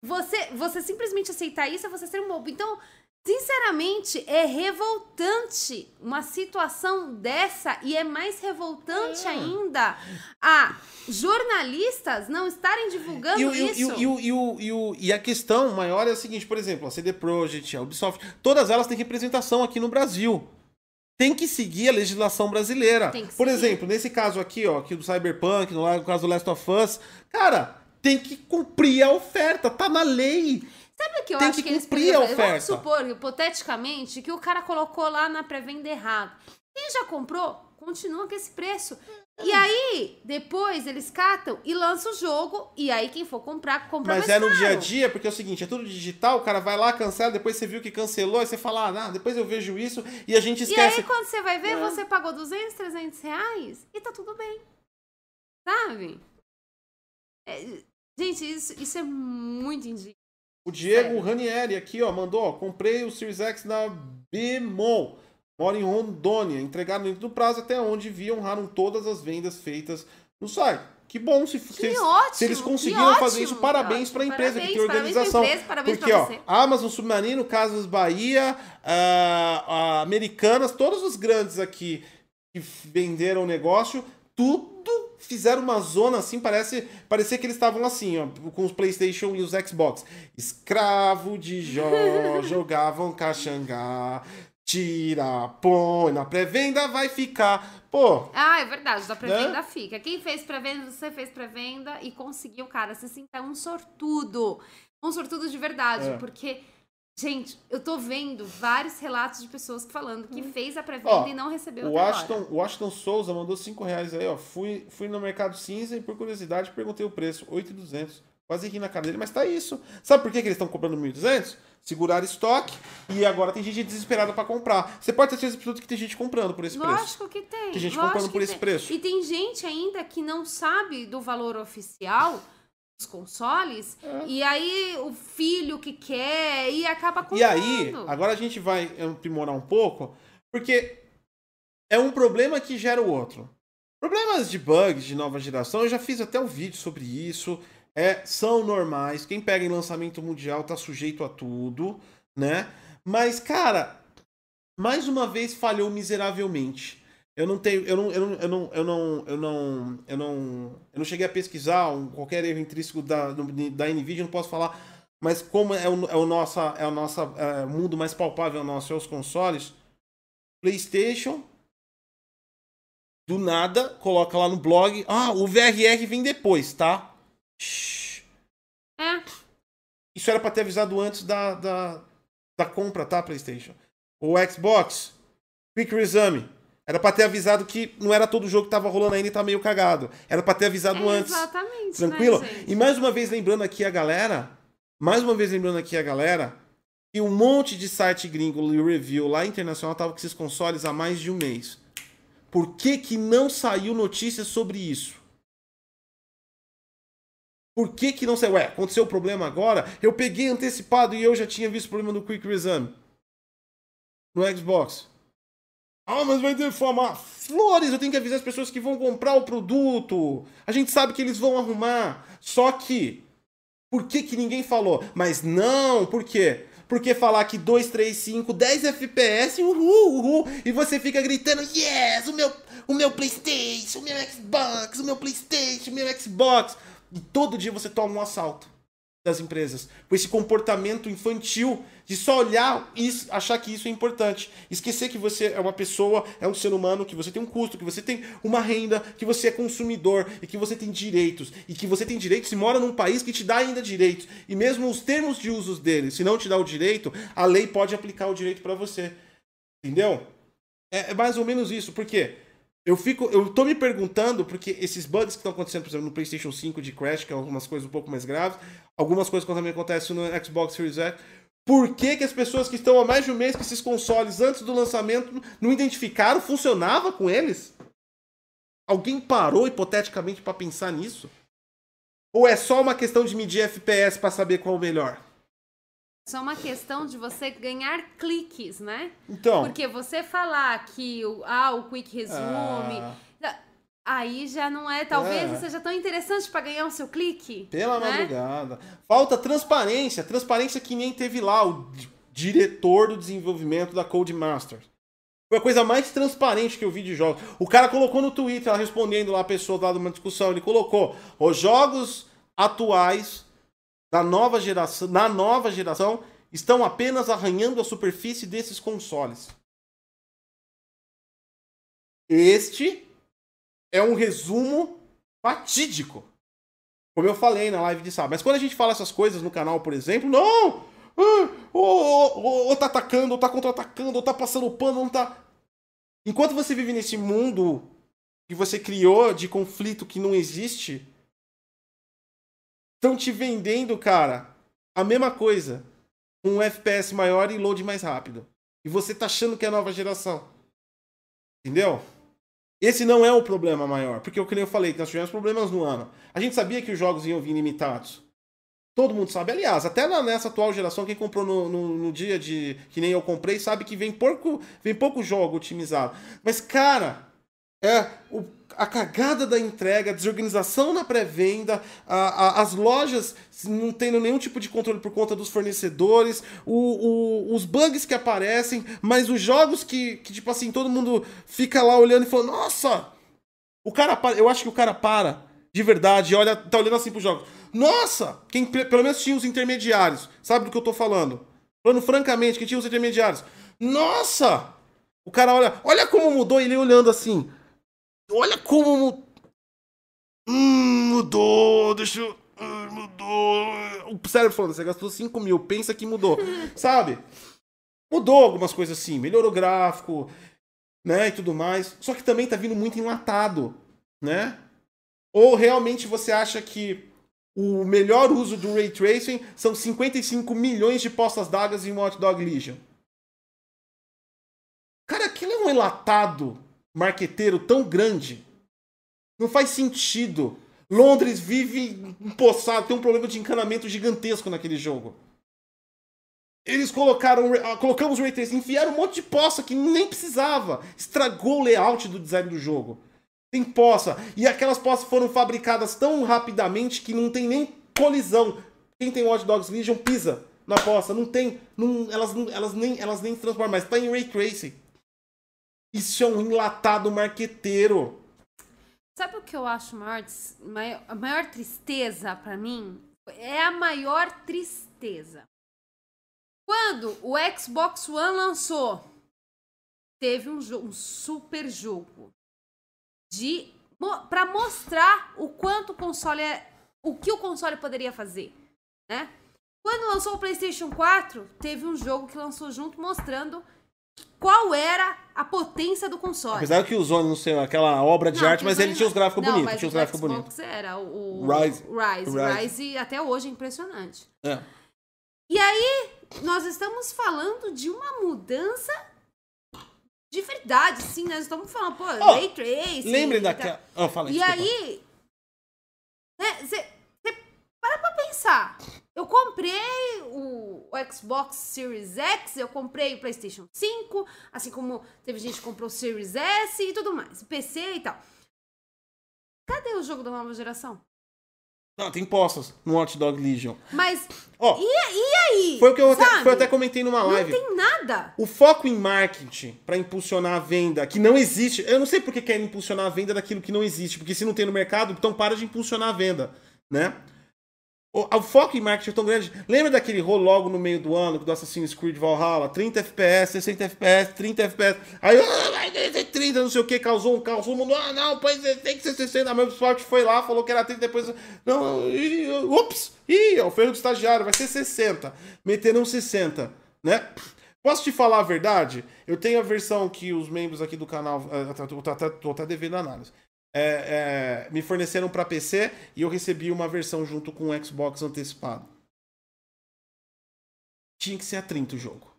Você, você simplesmente aceitar isso é você ser um bobo. Então, sinceramente, é revoltante uma situação dessa e é mais revoltante É. ainda a jornalistas não estarem divulgando E, o- isso. e e o- e o- e o- e a questão maior é a seguinte, por exemplo, a CD Projekt, a Ubisoft, todas elas têm representação aqui no Brasil. Tem que seguir a legislação brasileira. Tem que Por seguir. exemplo, nesse caso aqui, ó, aqui do Cyberpunk, no caso do Last of Us, cara, tem que cumprir a oferta, tá na lei. Sabe o que eu Tem acho que que, eles cumprir a fazer? Vamos oferta. supor, hipoteticamente, que o cara colocou lá na pré-venda errado. Quem já comprou, continua com esse preço. E aí, depois eles catam e lançam o jogo. E aí, quem for comprar, compra Mas mais é no caro. dia a dia, porque é o seguinte, é tudo digital, o cara vai lá, cancela, depois você viu que cancelou, aí você fala, ah, depois eu vejo isso, e a gente E esquece. aí, quando você vai ver, É. você pagou 200, 300 reais e tá tudo bem. Sabe? É, gente, isso, isso é muito indignante. O Diego Sério. Ranieri aqui, ó, mandou, ó, comprei o Series X na Bemol, mora em Rondônia, entregaram dentro do prazo até onde vi honraram todas as vendas feitas no site. Que bom se, se, Que eles, ótimo, se eles conseguiram fazer isso. Parabéns para a empresa que tem Parabéns, parabéns pra organização. empresa, parabéns Porque, ó, você. Amazon Submarino, Casas Bahia, ah, ah, Americanas, todos os grandes aqui que venderam o negócio, tudo fizeram uma zona assim, parece parecia que eles estavam assim, ó, com os PlayStation e os Xbox. Escravo de Jó, jogavam caxangá, tira, põe, na pré-venda vai ficar. Pô, Ah, é verdade, da pré-venda Né? fica. Quem fez pré-venda, você fez pré-venda e conseguiu, cara. Você sinta um sortudo. Um sortudo de verdade. É. Porque, gente, eu tô vendo vários relatos de pessoas falando que fez a pré-venda e não recebeu o Ashton, o Washington Souza mandou 5 reais aí, ó. Fui, fui no Mercado Cinza e por curiosidade perguntei o preço, 8,200. Quase ri na cara dele, mas tá isso. Sabe por que, que eles estão cobrando 1.200? Segurar estoque e agora tem gente desesperada para comprar. Você pode ter certeza que tem gente comprando por esse Lógico preço. que tem. Tem gente lógico comprando por que esse tem. preço. E tem gente ainda que não sabe do valor oficial dos consoles. É. E aí o filho que quer e acaba comprando. E aí, agora a gente vai aprimorar um pouco, porque é um problema que gera o outro. Problemas de bugs de nova geração, eu já fiz até um vídeo sobre isso. É, são normais. Quem pega em lançamento mundial tá sujeito a tudo, né? Mas, cara, mais uma vez falhou miseravelmente. Eu não tenho, eu não, eu não, eu não, eu não, eu não, eu não, eu não cheguei a pesquisar um, qualquer erro intrínseco da, da Nvidia, não posso falar. Mas como é o, é o é o nosso é, mundo mais palpável nosso, é os consoles, PlayStation do nada coloca lá no blog, ah, o VRR vem depois, tá? É, Isso era pra ter avisado antes da, da, da compra, tá, PlayStation? O Xbox, Quick Resume. Era pra ter avisado que não era todo jogo que tava rolando ainda e tá meio cagado. Era pra ter avisado é antes. exatamente. Tranquilo? Né, e mais uma vez lembrando aqui a galera, mais uma vez lembrando aqui a galera, que um monte de site gringo e review lá internacional tava com esses consoles há mais de um mês. Por que que não saiu notícia sobre isso? Por que que não saiu? Ué, aconteceu o problema agora? Eu peguei antecipado e eu já tinha visto o problema do Quick Resume. No Xbox. Ah, mas vai deformar. Flores, eu tenho que avisar as pessoas que vão comprar o produto. A gente sabe que eles vão arrumar. Só que. Por que, que ninguém falou? Mas não, por quê? Porque falar que 2, 3, 5, 10 FPS, uhul, uhul, e você fica gritando, yes, o meu, o meu Playstation, o meu Xbox, o meu Playstation, o meu Xbox. E todo dia você toma um assalto das empresas. Com esse comportamento infantil de só olhar e achar que isso é importante. Esquecer que você é uma pessoa, é um ser humano, que você tem um custo, que você tem uma renda, que você é consumidor e que você tem direitos. E que você tem direitos e mora num país que te dá ainda direitos. E mesmo os termos de usos dele, se não te dá o direito, a lei pode aplicar o direito para você. Entendeu? É, é mais ou menos isso. Por quê? Eu fico, eu tô me perguntando, porque esses bugs que estão acontecendo, por exemplo, no PlayStation 5 de Crash, que é algumas coisas um pouco mais graves, algumas coisas que também acontecem no Xbox Series X, por que, que as pessoas que estão há mais de um mês com esses consoles antes do lançamento não identificaram? Funcionava com eles? Alguém parou hipoteticamente para pensar nisso? Ou é só uma questão de medir FPS para saber qual é o melhor? Só uma questão de você ganhar cliques, né? Então, Porque você falar que o, ah, o Quick Resume. Ah. Aí já não é, talvez É. seja tão interessante para ganhar o seu clique. Pela né? madrugada. Falta transparência. Transparência que nem teve lá o di- diretor do desenvolvimento da Codemasters. Foi a coisa mais transparente que eu vi de jogos. O cara colocou no Twitter, ela respondendo lá a pessoa lá de uma discussão, ele colocou os jogos atuais da nova geração, na nova geração estão apenas arranhando a superfície desses consoles. Este é um resumo fatídico. Como eu falei na live de sábado. Mas quando a gente fala essas coisas no canal, por exemplo, não! Ah, Ou, tá atacando, ou tá contra-atacando, ou tá passando pano, não tá. Enquanto você vive nesse mundo que você criou de conflito que não existe, estão te vendendo, cara, a mesma coisa. Um FPS maior e load mais rápido. E você tá achando que é a nova geração. Entendeu? Esse não é o problema maior, porque o que nem eu falei, que nós tivemos problemas no ano. A gente sabia que os jogos iam vir limitados. Todo mundo sabe. Aliás, até nessa atual geração, quem comprou no, no- no dia de. que nem eu comprei, sabe que vem pouco, vem pouco jogo otimizado. Mas, cara, é o- a cagada da entrega, a desorganização na pré-venda, as lojas não tendo nenhum tipo de controle por conta dos fornecedores, o- o- os bugs que aparecem, mas os jogos que, que, tipo assim, todo mundo fica lá olhando e falando, nossa! O cara para, eu acho que o cara para, de verdade, olha, tá olhando assim pros jogos. Nossa! Quem pe- pelo menos tinha os intermediários, sabe do que eu tô falando? Falando francamente, que tinha os intermediários. Nossa! O cara olha, olha como mudou, ele olhando assim. Olha como hum, mudou, deixa eu. ah, Mudou. O cérebro falando, você gastou 5 mil, pensa que mudou. Sabe? Mudou algumas coisas assim, melhorou o gráfico, né? E tudo mais. Só que também tá vindo muito enlatado, né? Ou realmente você acha que o melhor uso do Ray Tracing são 55 milhões de postas d'água em Watch Dog Legion. Cara, aquilo é um enlatado marqueteiro tão grande. Não faz sentido. Londres vive empossado, tem um problema de encanamento gigantesco naquele jogo. Eles colocaram, colocamos o Ray Tracing, enfiaram um monte de poça que nem precisava. Estragou o layout do design do jogo. Tem poça. E aquelas poças foram fabricadas tão rapidamente que não tem nem colisão. Quem tem Watch Dogs Legion pisa na poça. Não tem. Não, elas, elas, nem, elas nem transformam mais. Tá em Ray Tracing. Isso é um enlatado marqueteiro. Sabe o que eu acho maior, a maior tristeza para mim? É a maior tristeza. Quando o Xbox One lançou, teve um, um super jogo de para mostrar o quanto o console é, o que o console poderia fazer, né? Quando lançou o PlayStation 4, teve um jogo que lançou junto mostrando qual era a potência do console. Apesar que usou, não sei, aquela obra de não, arte, mas ele tinha os gráficos não, bonitos. Tinha os gráficos bonitos. era o, Rise. Rise. Rise. Rise até hoje é impressionante. É. E aí, nós estamos falando de uma mudança de verdade, sim. Nós estamos falando, pô, oh, Ray Tracing. Lembre daquela. Oh, e desculpa. aí, você né, pra pensar. Eu comprei o, o, Xbox Series X, eu comprei o PlayStation 5, assim como teve gente que comprou o Series S e tudo mais, PC e tal. Cadê o jogo da nova geração? Não, tem postas no Hot Dog Legion. Mas. Ó, e, e aí? Foi o que eu até, foi até comentei numa live. Não tem nada. O foco em marketing para impulsionar a venda, que não existe. Eu não sei porque querem impulsionar a venda daquilo que não existe. Porque se não tem no mercado, então para de impulsionar a venda, né? O, o, foco em marketing é tão grande. Lembra daquele rolo logo no meio do ano do Assassin's Creed Valhalla? 30 FPS, 60 FPS, 30 FPS. Aí, ah, 30, não sei o que, causou um caos. O mundo, ah, não, pois é, tem que ser 60. A Microsoft foi lá, falou que era 30, depois. Não, e, ups! Ih, é o ferro do estagiário, vai ser 60. Meteram 60, né? Posso te falar a verdade? Eu tenho a versão que os membros aqui do canal. Uh, tô até devendo análise é, é, me forneceram para PC e eu recebi uma versão junto com o Xbox antecipado. Tinha que ser a 30 o jogo.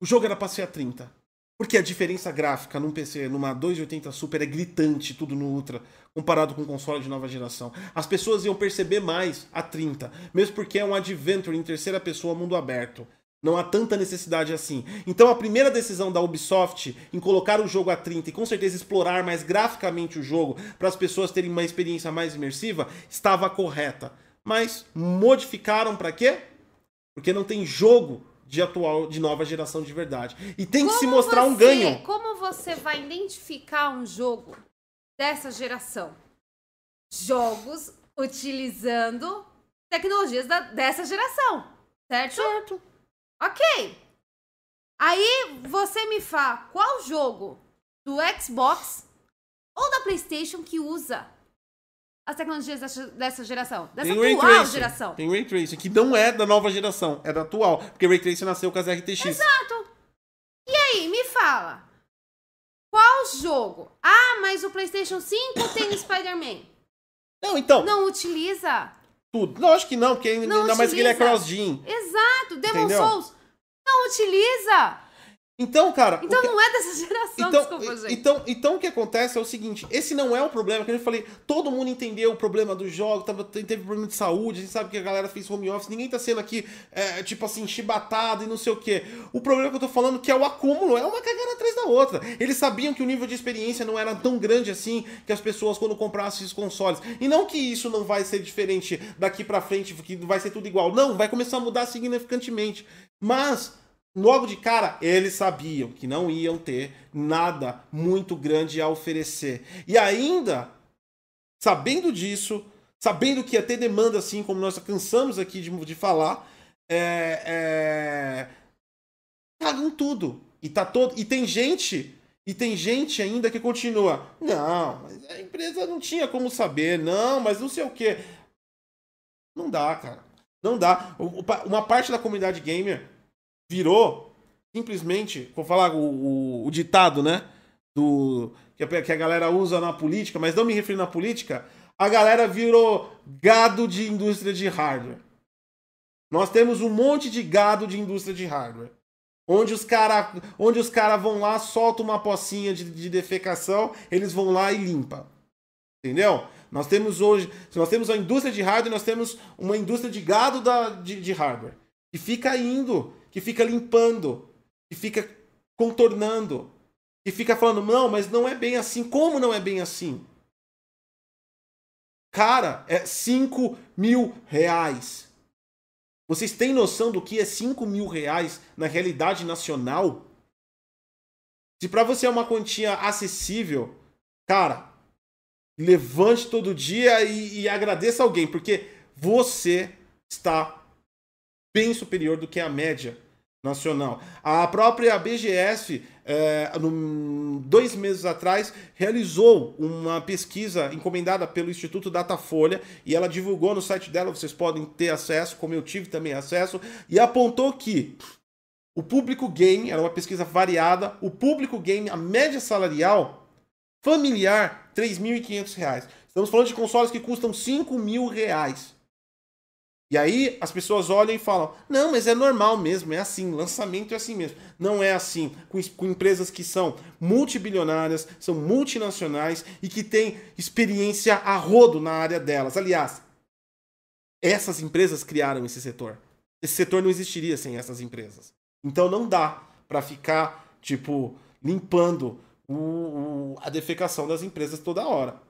O jogo era para ser a 30. Porque a diferença gráfica num PC, numa 280 Super, é gritante, tudo no Ultra, comparado com um console de nova geração. As pessoas iam perceber mais a 30, mesmo porque é um adventure em terceira pessoa, mundo aberto. Não há tanta necessidade assim. Então a primeira decisão da Ubisoft em colocar o jogo a 30 e com certeza explorar mais graficamente o jogo para as pessoas terem uma experiência mais imersiva estava correta. Mas modificaram para quê? Porque não tem jogo de atual de nova geração de verdade. E tem como que se mostrar você, um ganho. Como você vai identificar um jogo dessa geração? Jogos utilizando tecnologias da, dessa geração, certo? Certo. Ok. Aí você me fala qual jogo do Xbox ou da PlayStation que usa as tecnologias dessa, dessa geração, dessa Tem atual geração. Tem Ray Tracing, que não é da nova geração, é da atual, porque Ray Tracing nasceu com as RTX. Exato. E aí, me fala. Qual jogo? Ah, mas o PlayStation 5 tem Spider-Man. Não, então. Não utiliza tudo. Não, acho que não, porque ainda não mais que ele é cross-gen. Exato, Demon? Souls não utiliza. Então, cara. Então que... não é dessa geração, então, desculpa, gente. Então, então o que acontece é o seguinte: esse não é o problema, que eu falei, todo mundo entendeu o problema do jogo, tava, teve problema de saúde, a gente sabe que a galera fez home office, ninguém tá sendo aqui, é, tipo assim, chibatado e não sei o quê. O problema que eu tô falando que é o acúmulo, é uma cagada atrás da outra. Eles sabiam que o nível de experiência não era tão grande assim que as pessoas, quando comprassem esses consoles. E não que isso não vai ser diferente daqui para frente, que vai ser tudo igual. Não, vai começar a mudar significantemente. Mas Logo de cara, eles sabiam que não iam ter nada muito grande a oferecer. E ainda, sabendo disso, sabendo que ia ter demanda assim, como nós cansamos aqui de, de falar, é, é, pagam tudo. E, tá todo, e tem gente, e tem gente ainda que continua. Não, mas a empresa não tinha como saber, não, mas não sei o que. Não dá, cara. Não dá. Uma parte da comunidade gamer virou simplesmente, vou falar o, o, o ditado, né? Do, que a, que a galera usa na política, mas não me refiro na política. a galera virou gado de indústria de hardware. Nós temos um monte de gado de indústria de hardware. Onde os caras onde os cara vão lá, soltam uma pocinha de, de defecação, eles vão lá e limpa. Entendeu? Nós temos hoje, nós temos a indústria de hardware, nós temos uma indústria de gado da, de, de hardware. Que fica indo, que fica limpando, que fica contornando, que fica falando, não, mas não é bem assim. Como não é bem assim? Cara, é 5 mil reais. Vocês têm noção do que é 5 mil reais na realidade nacional? Se para você é uma quantia acessível, cara, levante todo dia e, e agradeça alguém, porque você está bem superior do que a média nacional. A própria BGS, é, no, dois meses atrás, realizou uma pesquisa encomendada pelo Instituto Datafolha e ela divulgou no site dela, vocês podem ter acesso, como eu tive também acesso, e apontou que o público game, era uma pesquisa variada, o público game, a média salarial familiar, R$ 3.500. Estamos falando de consoles que custam 5 mil reais. E aí as pessoas olham e falam: não, mas é normal mesmo, é assim, lançamento é assim mesmo. Não é assim, com, com empresas que são multibilionárias, são multinacionais e que têm experiência a rodo na área delas. Aliás, essas empresas criaram esse setor. Esse setor não existiria sem essas empresas. Então não dá para ficar, tipo, limpando o, o, a defecação das empresas toda hora.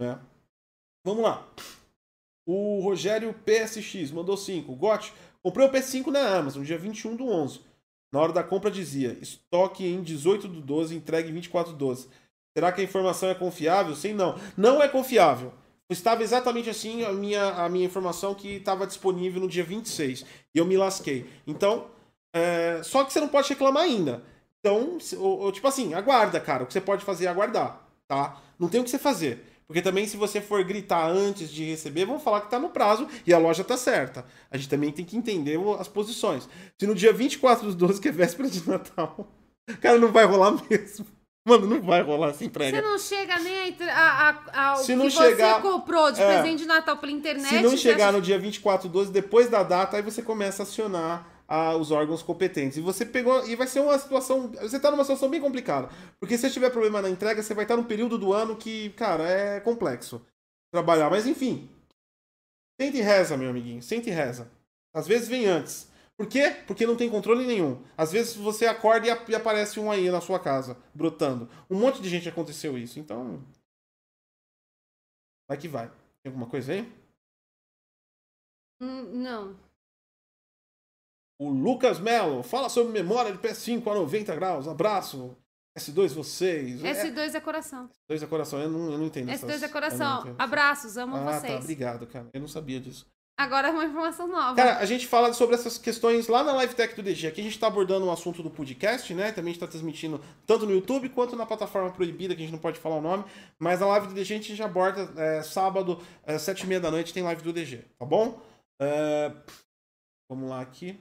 Né? Vamos lá. O Rogério PSX mandou 5. Got, comprei o PS5 na Amazon, dia 21 do 11. Na hora da compra dizia, estoque em 18 do 12, entregue em 24 do 12. Será que a informação é confiável? Sim, não. Não é confiável. Estava exatamente assim a minha, a minha informação que estava disponível no dia 26. E eu me lasquei. Então, é... só que você não pode reclamar ainda. Então, tipo assim, aguarda, cara. O que você pode fazer é aguardar, tá? Não tem o que você fazer. Porque também, se você for gritar antes de receber, vão falar que está no prazo e a loja está certa. A gente também tem que entender as posições. Se no dia 24 dos 12, que é véspera de Natal, cara, não vai rolar mesmo. Mano, não vai rolar essa entrega. Você não chega nem a, a, a, se não que chegar, você comprou de é, presente de Natal pela internet. Se não chegar acha... no dia 24 do 12, depois da data, aí você começa a acionar a, os órgãos competentes. E você pegou. E vai ser uma situação. Você está numa situação bem complicada. Porque se tiver problema na entrega, você vai estar num período do ano que, cara, é complexo trabalhar. Mas enfim. Sente e reza, meu amiguinho. Sente e reza. Às vezes vem antes. Por quê? Porque não tem controle nenhum. Às vezes você acorda e aparece um aí na sua casa, brotando. Um monte de gente aconteceu isso. Então. Vai que vai. Tem alguma coisa aí? Hum, não. O Lucas Melo fala sobre memória de PS5 a 90 graus. Abraço. S2 vocês. S2 é coração. S2 é coração, eu não, eu não entendo. S2 essas... é coração. Abraços, amo ah, vocês. Tá, obrigado, cara. Eu não sabia disso. Agora é uma informação nova. Cara, a gente fala sobre essas questões lá na Live Tech do DG. Aqui a gente está abordando um assunto do podcast, né? Também a gente está transmitindo tanto no YouTube quanto na plataforma proibida, que a gente não pode falar o nome. Mas na live do DG a gente já aborda é, sábado, é, sete e meia da noite, tem live do DG, tá bom? É... Vamos lá aqui.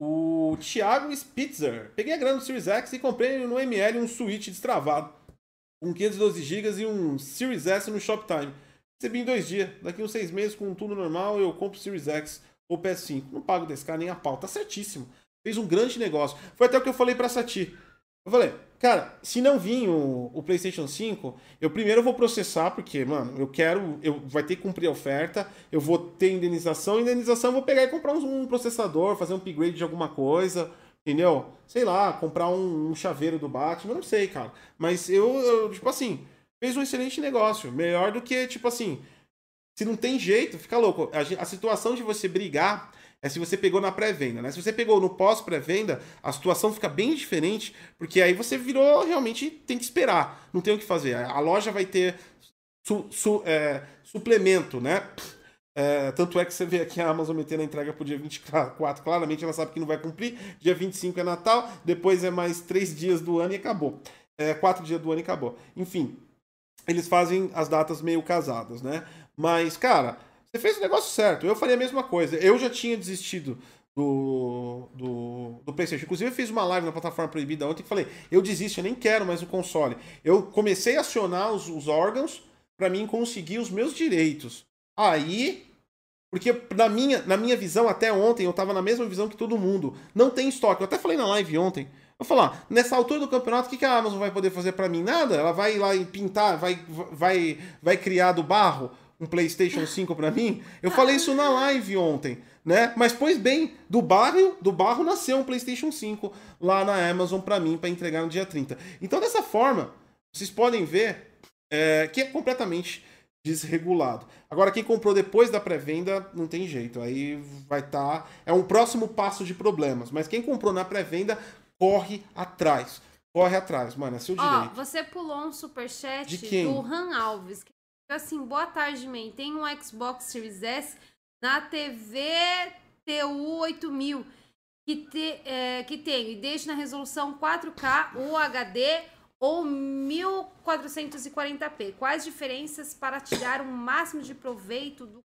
O Thiago Spitzer. Peguei a grana do Series X e comprei no ML um Switch destravado. Com 512 GB e um Series S no Shoptime. Recebi em dois dias. Daqui uns seis meses, com tudo normal, eu compro o Series X ou PS5. Não pago desse cara nem a pau. Tá certíssimo. Fez um grande negócio. Foi até o que eu falei pra Sati. Eu falei, cara, se não vir o, o, PlayStation 5, eu primeiro vou processar, porque, mano, eu quero. Eu, vai ter que cumprir a oferta, eu vou ter indenização, indenização eu vou pegar e comprar um, um processador, fazer um upgrade de alguma coisa, entendeu? Sei lá, comprar um, um chaveiro do Batman, não sei, cara. Mas eu, eu, tipo assim, fez um excelente negócio. Melhor do que, tipo assim, se não tem jeito, fica louco. A, a situação de você brigar é se você pegou na pré-venda, né? Se você pegou no pós-pré-venda, a situação fica bem diferente, porque aí você virou realmente tem que esperar, não tem o que fazer. A loja vai ter su, su, é, suplemento, né? É, tanto é que você vê aqui a Amazon metendo a entrega pro dia 24, claramente ela sabe que não vai cumprir. Dia 25 é Natal, depois é mais três dias do ano e acabou. É, quatro dias do ano e acabou. Enfim, eles fazem as datas meio casadas, né? Mas, cara, você fez o negócio certo. Eu faria a mesma coisa. Eu já tinha desistido do, do, do PlayStation. Inclusive, eu fiz uma live na plataforma proibida ontem e falei: eu desisto, eu nem quero mais o console. Eu comecei a acionar os, os órgãos para mim conseguir os meus direitos. Aí. Porque na minha, na minha visão, até ontem, eu tava na mesma visão que todo mundo. Não tem estoque. Eu até falei na live ontem. Eu falar, nessa altura do campeonato, o que, que a Amazon vai poder fazer para mim? Nada. Ela vai lá e pintar, vai, vai, vai criar do barro um PlayStation 5 para mim. Eu falei isso na live ontem, né? Mas pois bem, do barro, do barro nasceu um PlayStation 5 lá na Amazon para mim para entregar no dia 30. Então dessa forma, vocês podem ver é, que é completamente desregulado. Agora quem comprou depois da pré-venda não tem jeito, aí vai estar tá, é um próximo passo de problemas, mas quem comprou na pré-venda corre atrás. Corre atrás, mano, é seu direito. Ó, você pulou um superchat do Han Alves. Que assim, boa tarde, man. Tem um Xbox Series S na TV TU 8000 que, te, é, que tem e deixa na resolução 4K UHD ou 1440p. Quais diferenças para tirar o máximo de proveito do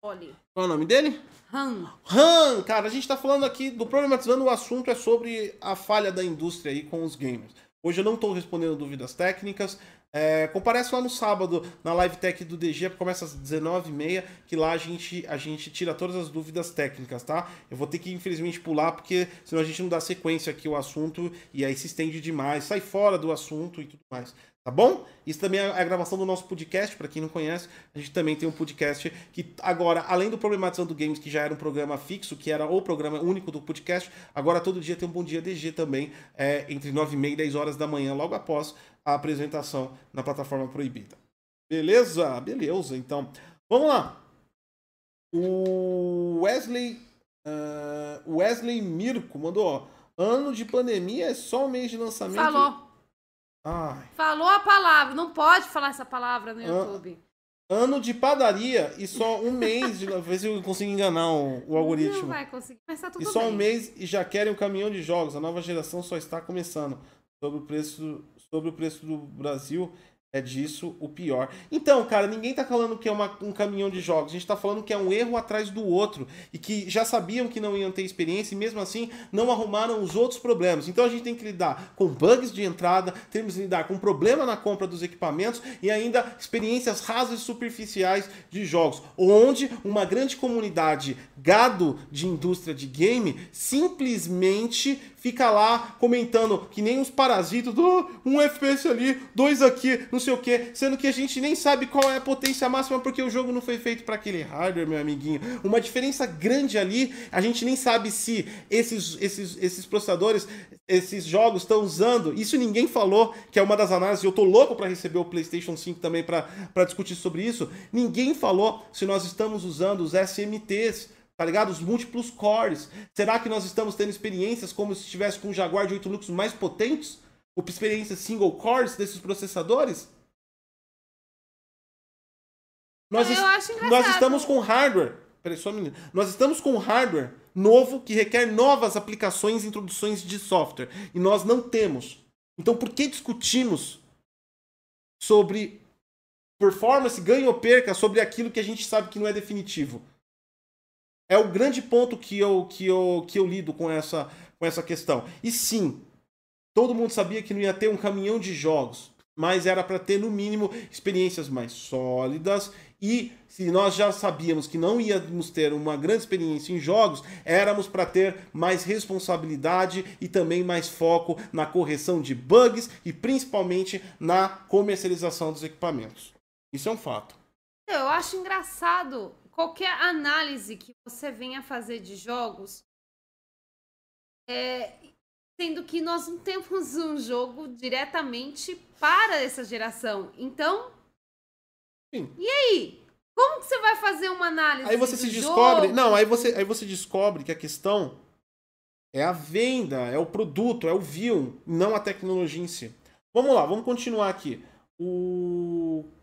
console? Qual é o nome dele? Han. Han, cara, a gente tá falando aqui do problematizando o assunto é sobre a falha da indústria aí com os gamers. Hoje eu não estou respondendo dúvidas técnicas. É, comparece lá no sábado, na live tech do DG, começa às 19h30, que lá a gente, a gente tira todas as dúvidas técnicas, tá? Eu vou ter que, infelizmente, pular, porque senão a gente não dá sequência aqui ao assunto e aí se estende demais, sai fora do assunto e tudo mais. Tá bom? Isso também é a gravação do nosso podcast, para quem não conhece, a gente também tem um podcast que agora, além do Problematizando Games, que já era um programa fixo, que era o programa único do podcast, agora todo dia tem um Bom Dia DG também, é, entre 9 e meia e 10 horas da manhã, logo após a apresentação na plataforma proibida. Beleza? Beleza, então. Vamos lá. O Wesley. Uh, Wesley Mirko mandou, ó. Ano de pandemia é só um mês de lançamento. Falou. Ai. Falou a palavra. Não pode falar essa palavra no YouTube. Ano de padaria e só um mês de. Ver se eu consigo enganar o, o algoritmo. Não vai conseguir, mas tá tudo E só bem. um mês e já querem um caminhão de jogos. A nova geração só está começando. Sobre o preço, sobre o preço do Brasil, é disso o pior. Então, cara, ninguém tá falando que é uma, um caminhão de jogos. A gente tá falando que é um erro atrás do outro. E que já sabiam que não iam ter experiência e mesmo assim não arrumaram os outros problemas. Então a gente tem que lidar com bugs de entrada, temos que lidar com problema na compra dos equipamentos e ainda experiências rasas e superficiais de jogos. Onde uma grande comunidade gado de indústria de game simplesmente fica lá comentando que nem uns parasitos, um FPS ali, dois aqui, não sei o que, sendo que a gente nem sabe qual é a potência máxima porque o jogo não foi feito para aquele hardware, meu amiguinho. Uma diferença grande ali, a gente nem sabe se esses, esses, esses processadores, esses jogos estão usando. Isso ninguém falou, que é uma das análises. Eu tô louco para receber o PlayStation 5 também para discutir sobre isso. Ninguém falou se nós estamos usando os SMTs tá ligado? Os múltiplos cores. Será que nós estamos tendo experiências como se estivesse com um Jaguar de 8 núcleos mais potentes? Ou experiências single cores desses processadores? Nós, Eu es- acho engraçado. nós estamos com hardware. Peraí, só um. Nós estamos com hardware novo que requer novas aplicações e introduções de software. E nós não temos. Então por que discutimos sobre performance, ganho ou perca, sobre aquilo que a gente sabe que não é definitivo? É o grande ponto que eu, que eu, que eu lido com essa, com essa questão. E sim, todo mundo sabia que não ia ter um caminhão de jogos, mas era para ter, no mínimo, experiências mais sólidas. E se nós já sabíamos que não íamos ter uma grande experiência em jogos, éramos para ter mais responsabilidade e também mais foco na correção de bugs e principalmente na comercialização dos equipamentos. Isso é um fato. Eu acho engraçado qualquer análise que você venha fazer de jogos, é, sendo que nós não temos um jogo diretamente para essa geração. Então, Sim. e aí? Como que você vai fazer uma análise? Aí você se jogo? descobre. Não, aí você, aí você descobre que a questão é a venda, é o produto, é o view, não a tecnologia em si. Vamos lá, vamos continuar aqui. O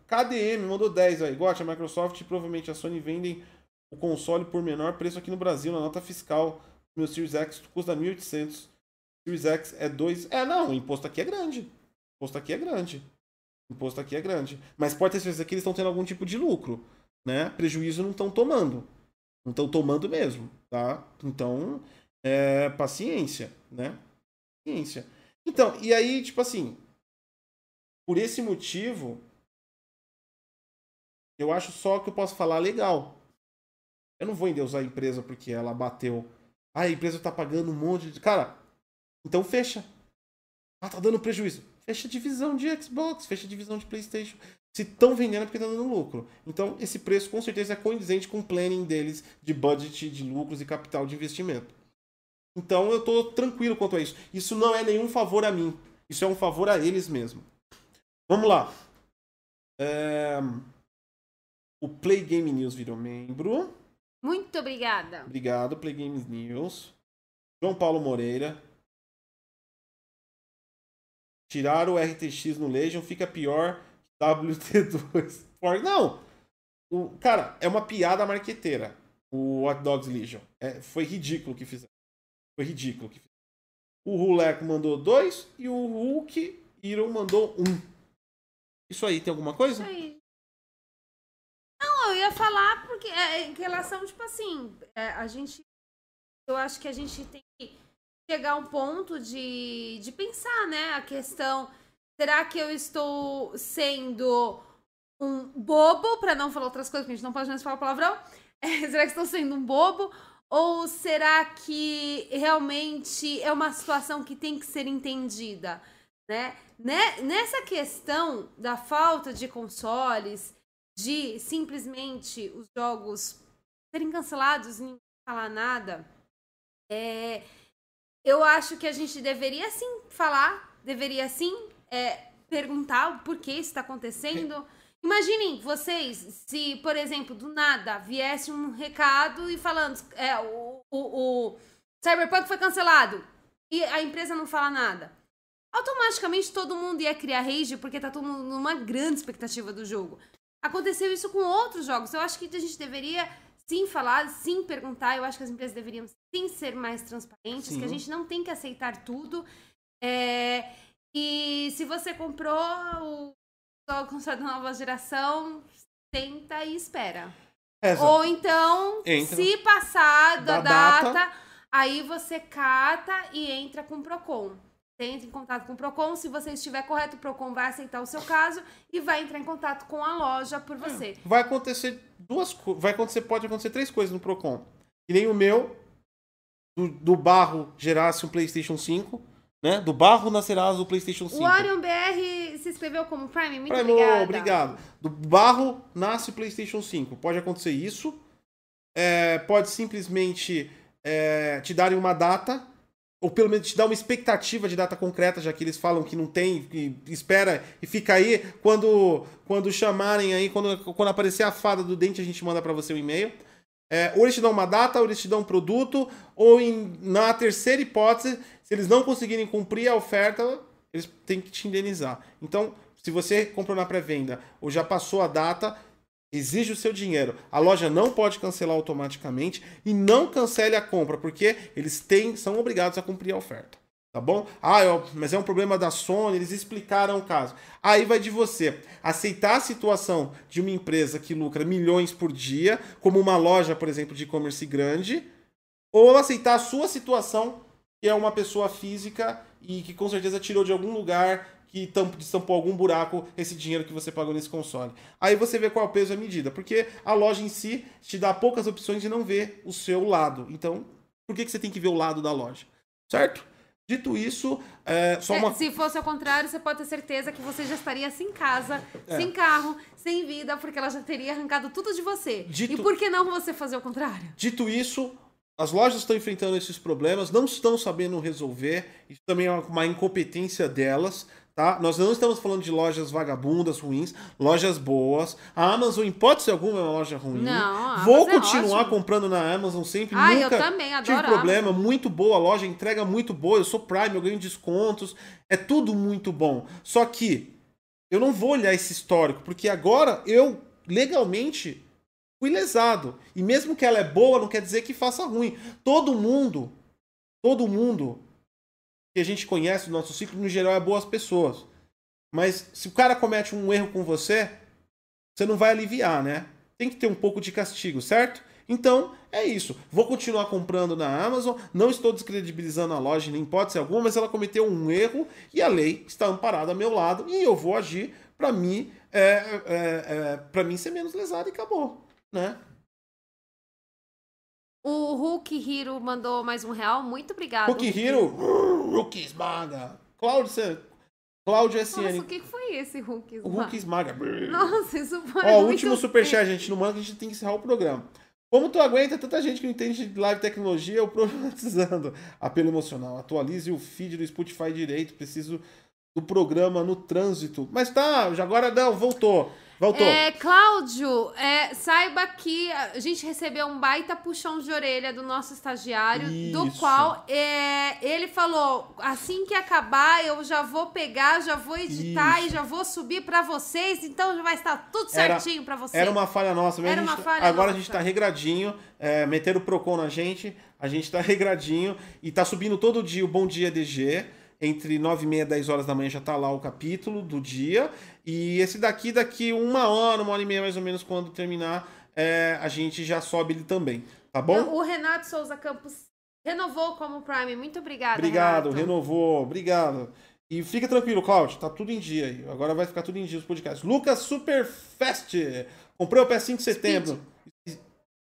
KDM mandou 10 aí. Gosta, a Microsoft e provavelmente a Sony vendem o console por menor preço aqui no Brasil, na nota fiscal. Meu Series X custa 1.800. Series X é 2. É, não, o imposto aqui é grande. O imposto aqui é grande. O imposto aqui é grande. Mas pode ter certeza que eles estão tendo algum tipo de lucro né? Prejuízo não estão tomando. Não estão tomando mesmo, tá? Então, É, paciência, né? Paciência. Então, e aí, tipo assim, por esse motivo, eu acho só que eu posso falar legal. Eu não vou endeusar a empresa porque ela bateu. Ah, a empresa tá pagando um monte de. Cara, então fecha. Ah, tá dando prejuízo. Fecha a divisão de Xbox, fecha a divisão de PlayStation. Se estão vendendo é porque tá dando lucro. Então, esse preço com certeza é condizente com o planning deles de budget, de lucros e capital de investimento. Então, eu tô tranquilo quanto a isso. Isso não é nenhum favor a mim. Isso é um favor a eles mesmo. Vamos lá. É... O Play Game News virou membro. Muito obrigada. Obrigado, Play Games News. João Paulo Moreira. Tirar o RTX no Legion fica pior que WT2. Não! O, cara, é uma piada marqueteira. O Hot Dogs Legion. É, foi ridículo que fizeram. Foi ridículo que fizeram. O Hulek mandou dois e o Hulk Iron mandou um. Isso aí, tem alguma coisa? Isso aí. Eu ia falar porque é, em relação, tipo assim, é, a gente. Eu acho que a gente tem que chegar a um ponto de, de pensar, né? A questão. Será que eu estou sendo um bobo, para não falar outras coisas, porque a gente não pode mais falar palavrão? É, será que estou sendo um bobo? Ou será que realmente é uma situação que tem que ser entendida? Né? né? Nessa questão da falta de consoles, de simplesmente os jogos serem cancelados ninguém falar nada, é, eu acho que a gente deveria sim falar, deveria sim é, perguntar o porquê isso está acontecendo. Imaginem vocês se, por exemplo, do nada viesse um recado e falando é, o, o, o Cyberpunk foi cancelado e a empresa não fala nada. Automaticamente todo mundo ia criar rage porque tá todo mundo numa grande expectativa do jogo. Aconteceu isso com outros jogos. Eu acho que a gente deveria sim falar, sim perguntar. Eu acho que as empresas deveriam sim ser mais transparentes, sim. que a gente não tem que aceitar tudo. É... E se você comprou o console da nova geração, tenta e espera. Essa. Ou então, entra. se passar da, da data, data, aí você cata e entra com o Procon entre em contato com o Procon. Se você estiver correto, o Procon vai aceitar o seu caso e vai entrar em contato com a loja por você. Vai acontecer duas. Vai acontecer, pode acontecer três coisas no Procon. Que nem o meu, do, do barro gerasse um PlayStation 5. Né? Do barro nascerá o PlayStation 5. O Orion BR se inscreveu como Prime, muito Prime, obrigada. obrigado. Do barro nasce o PlayStation 5. Pode acontecer isso. É, pode simplesmente é, te darem uma data ou pelo menos te dá uma expectativa de data concreta, já que eles falam que não tem, que espera e fica aí. Quando, quando chamarem aí, quando, quando aparecer a fada do dente, a gente manda para você um e-mail. É, ou eles te dão uma data, ou eles te dão um produto, ou em, na terceira hipótese, se eles não conseguirem cumprir a oferta, eles têm que te indenizar. Então, se você comprou na pré-venda ou já passou a data, exige o seu dinheiro. A loja não pode cancelar automaticamente e não cancele a compra, porque eles têm, são obrigados a cumprir a oferta. Tá bom? Ah, eu, mas é um problema da Sony, eles explicaram o caso. Aí vai de você aceitar a situação de uma empresa que lucra milhões por dia, como uma loja, por exemplo, de e-commerce grande, ou aceitar a sua situação, que é uma pessoa física e que com certeza tirou de algum lugar que estampou algum buraco esse dinheiro que você pagou nesse console. Aí você vê qual é o peso e a medida, porque a loja em si te dá poucas opções de não ver o seu lado. Então, por que, que você tem que ver o lado da loja? Certo? Dito isso, é, só uma... É, se fosse ao contrário, você pode ter certeza que você já estaria sem casa, é. sem carro, sem vida, porque ela já teria arrancado tudo de você. Dito... E por que não você fazer o contrário? Dito isso, as lojas estão enfrentando esses problemas, não estão sabendo resolver, isso também é uma incompetência delas. Tá? Nós não estamos falando de lojas vagabundas, ruins, lojas boas. A Amazon, em hipótese alguma, é uma loja ruim. Não, Vou é continuar comprando na Amazon sempre. Ah, Nunca eu também, adoro tive problema. Muito boa a loja, entrega muito boa. Eu sou Prime, eu ganho descontos. É tudo muito bom. Só que eu não vou olhar esse histórico, porque agora eu, legalmente, fui lesado. E mesmo que ela é boa, não quer dizer que faça ruim. Todo mundo, todo mundo que a gente conhece do nosso ciclo, no geral, é boas pessoas. Mas se o cara comete um erro com você, você não vai aliviar, né? Tem que ter um pouco de castigo, certo? Então, é isso. Vou continuar comprando na Amazon, não estou descredibilizando a loja nem hipótese alguma, mas ela cometeu um erro e a lei está amparada ao meu lado e eu vou agir para mim, é, é, é, para mim ser menos lesado e acabou, né? O Hulk Hiro mandou mais um real. Muito obrigado. Hulk Hiro, Hulk esmaga. Cláudio, Cláudio SN. Nossa, o que foi esse Hulk esmaga? O Hulk esmaga. Nossa, isso foi Ó, muito último superchat, gente. Não manda que a gente tem que encerrar o programa. Como tu aguenta tanta gente que não entende de live tecnologia, eu problematizando. Apelo emocional. Atualize o feed do Spotify direito. Preciso do programa no trânsito. Mas tá, agora não, voltou. Voltou. É, Cláudio, é, saiba que a gente recebeu um baita puxão de orelha do nosso estagiário, Isso. do qual é, ele falou: assim que acabar, eu já vou pegar, já vou editar Isso. e já vou subir para vocês, então já vai estar tudo certinho para vocês. Era uma falha nossa, era uma falha Agora nossa. a gente tá regradinho, é, meteram o Procon na gente, a gente tá regradinho e tá subindo todo dia o Bom Dia DG entre 9 e meia e 10 horas da manhã já tá lá o capítulo do dia. E esse daqui, daqui uma hora, uma hora e meia mais ou menos, quando terminar, é, a gente já sobe ele também. Tá bom? O Renato Souza Campos renovou como Prime. Muito obrigada. Obrigado, Renato. renovou. Obrigado. E fica tranquilo, Cláudio, tá tudo em dia aí. Agora vai ficar tudo em dia os podcasts. Lucas Superfest. Comprei o PS5 de setembro. Speed.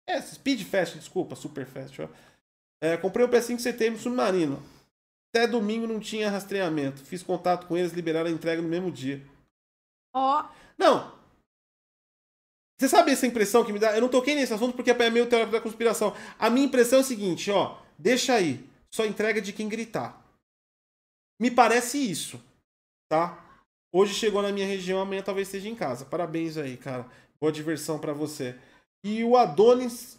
É, Speed Fest, desculpa, Superfest. Ó. É, comprei o PS5 de setembro submarino. Até domingo não tinha rastreamento. Fiz contato com eles, liberaram a entrega no mesmo dia. Ó. Oh. Não. Você sabe essa impressão que me dá? Eu não toquei nesse assunto porque é meio teórico da conspiração. A minha impressão é o seguinte, ó. Deixa aí. Só entrega de quem gritar. Me parece isso. Tá? Hoje chegou na minha região, amanhã talvez esteja em casa. Parabéns aí, cara. Boa diversão para você. E o Adonis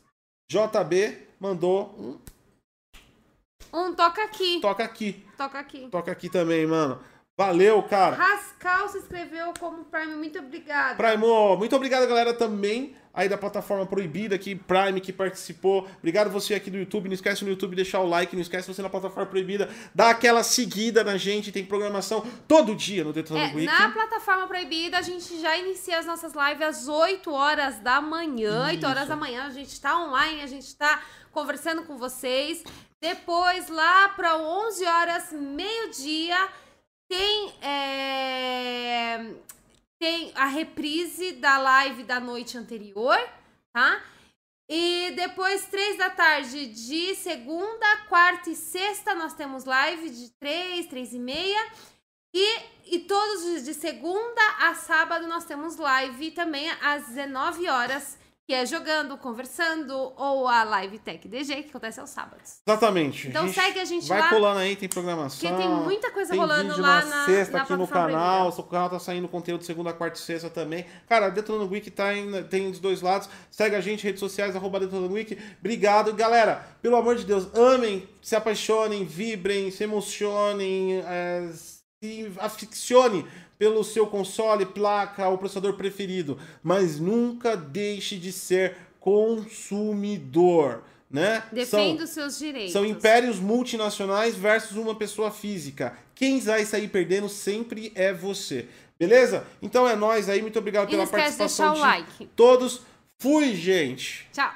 JB mandou um um toca aqui. Toca aqui. Toca aqui. Toca aqui também, mano. Valeu, cara. Rascal se inscreveu como Prime. Muito obrigado. Prime, muito obrigado, galera, também aí da plataforma proibida aqui, Prime, que participou. Obrigado você aqui do YouTube. Não esquece no YouTube deixar o like. Não esquece você na plataforma proibida. Dá aquela seguida na gente. Tem programação todo dia no Detonando é, Week. Na plataforma proibida, a gente já inicia as nossas lives às 8 horas da manhã. Isso. 8 horas da manhã, a gente tá online, a gente tá conversando com vocês. Depois, lá para 11 horas, meio-dia, tem, é, tem a reprise da live da noite anterior, tá? E depois, três da tarde, de segunda, quarta e sexta, nós temos live de três, três e meia. E, e todos de segunda a sábado nós temos live também às 19 horas que é jogando, conversando, ou a Live Tech DG, que acontece aos sábados. Exatamente. Então segue a gente vai lá. Vai colando aí, tem programação. Porque tem muita coisa tem rolando lá na, na sexta na aqui no canal. O canal tá saindo conteúdo segunda, quarta e sexta também. Cara, Detonando Week tá em, tem dos dois lados. Segue a gente, redes sociais, arroba Detonando Week. Obrigado. Galera, pelo amor de Deus, amem, se apaixonem, vibrem, se emocionem, é, se aficionem pelo seu console, placa ou processador preferido, mas nunca deixe de ser consumidor. Né? Defenda os seus direitos. São impérios multinacionais versus uma pessoa física. Quem vai sair perdendo sempre é você. Beleza? Então é nós aí. Muito obrigado pela participação de like. todos. Fui, gente. Tchau.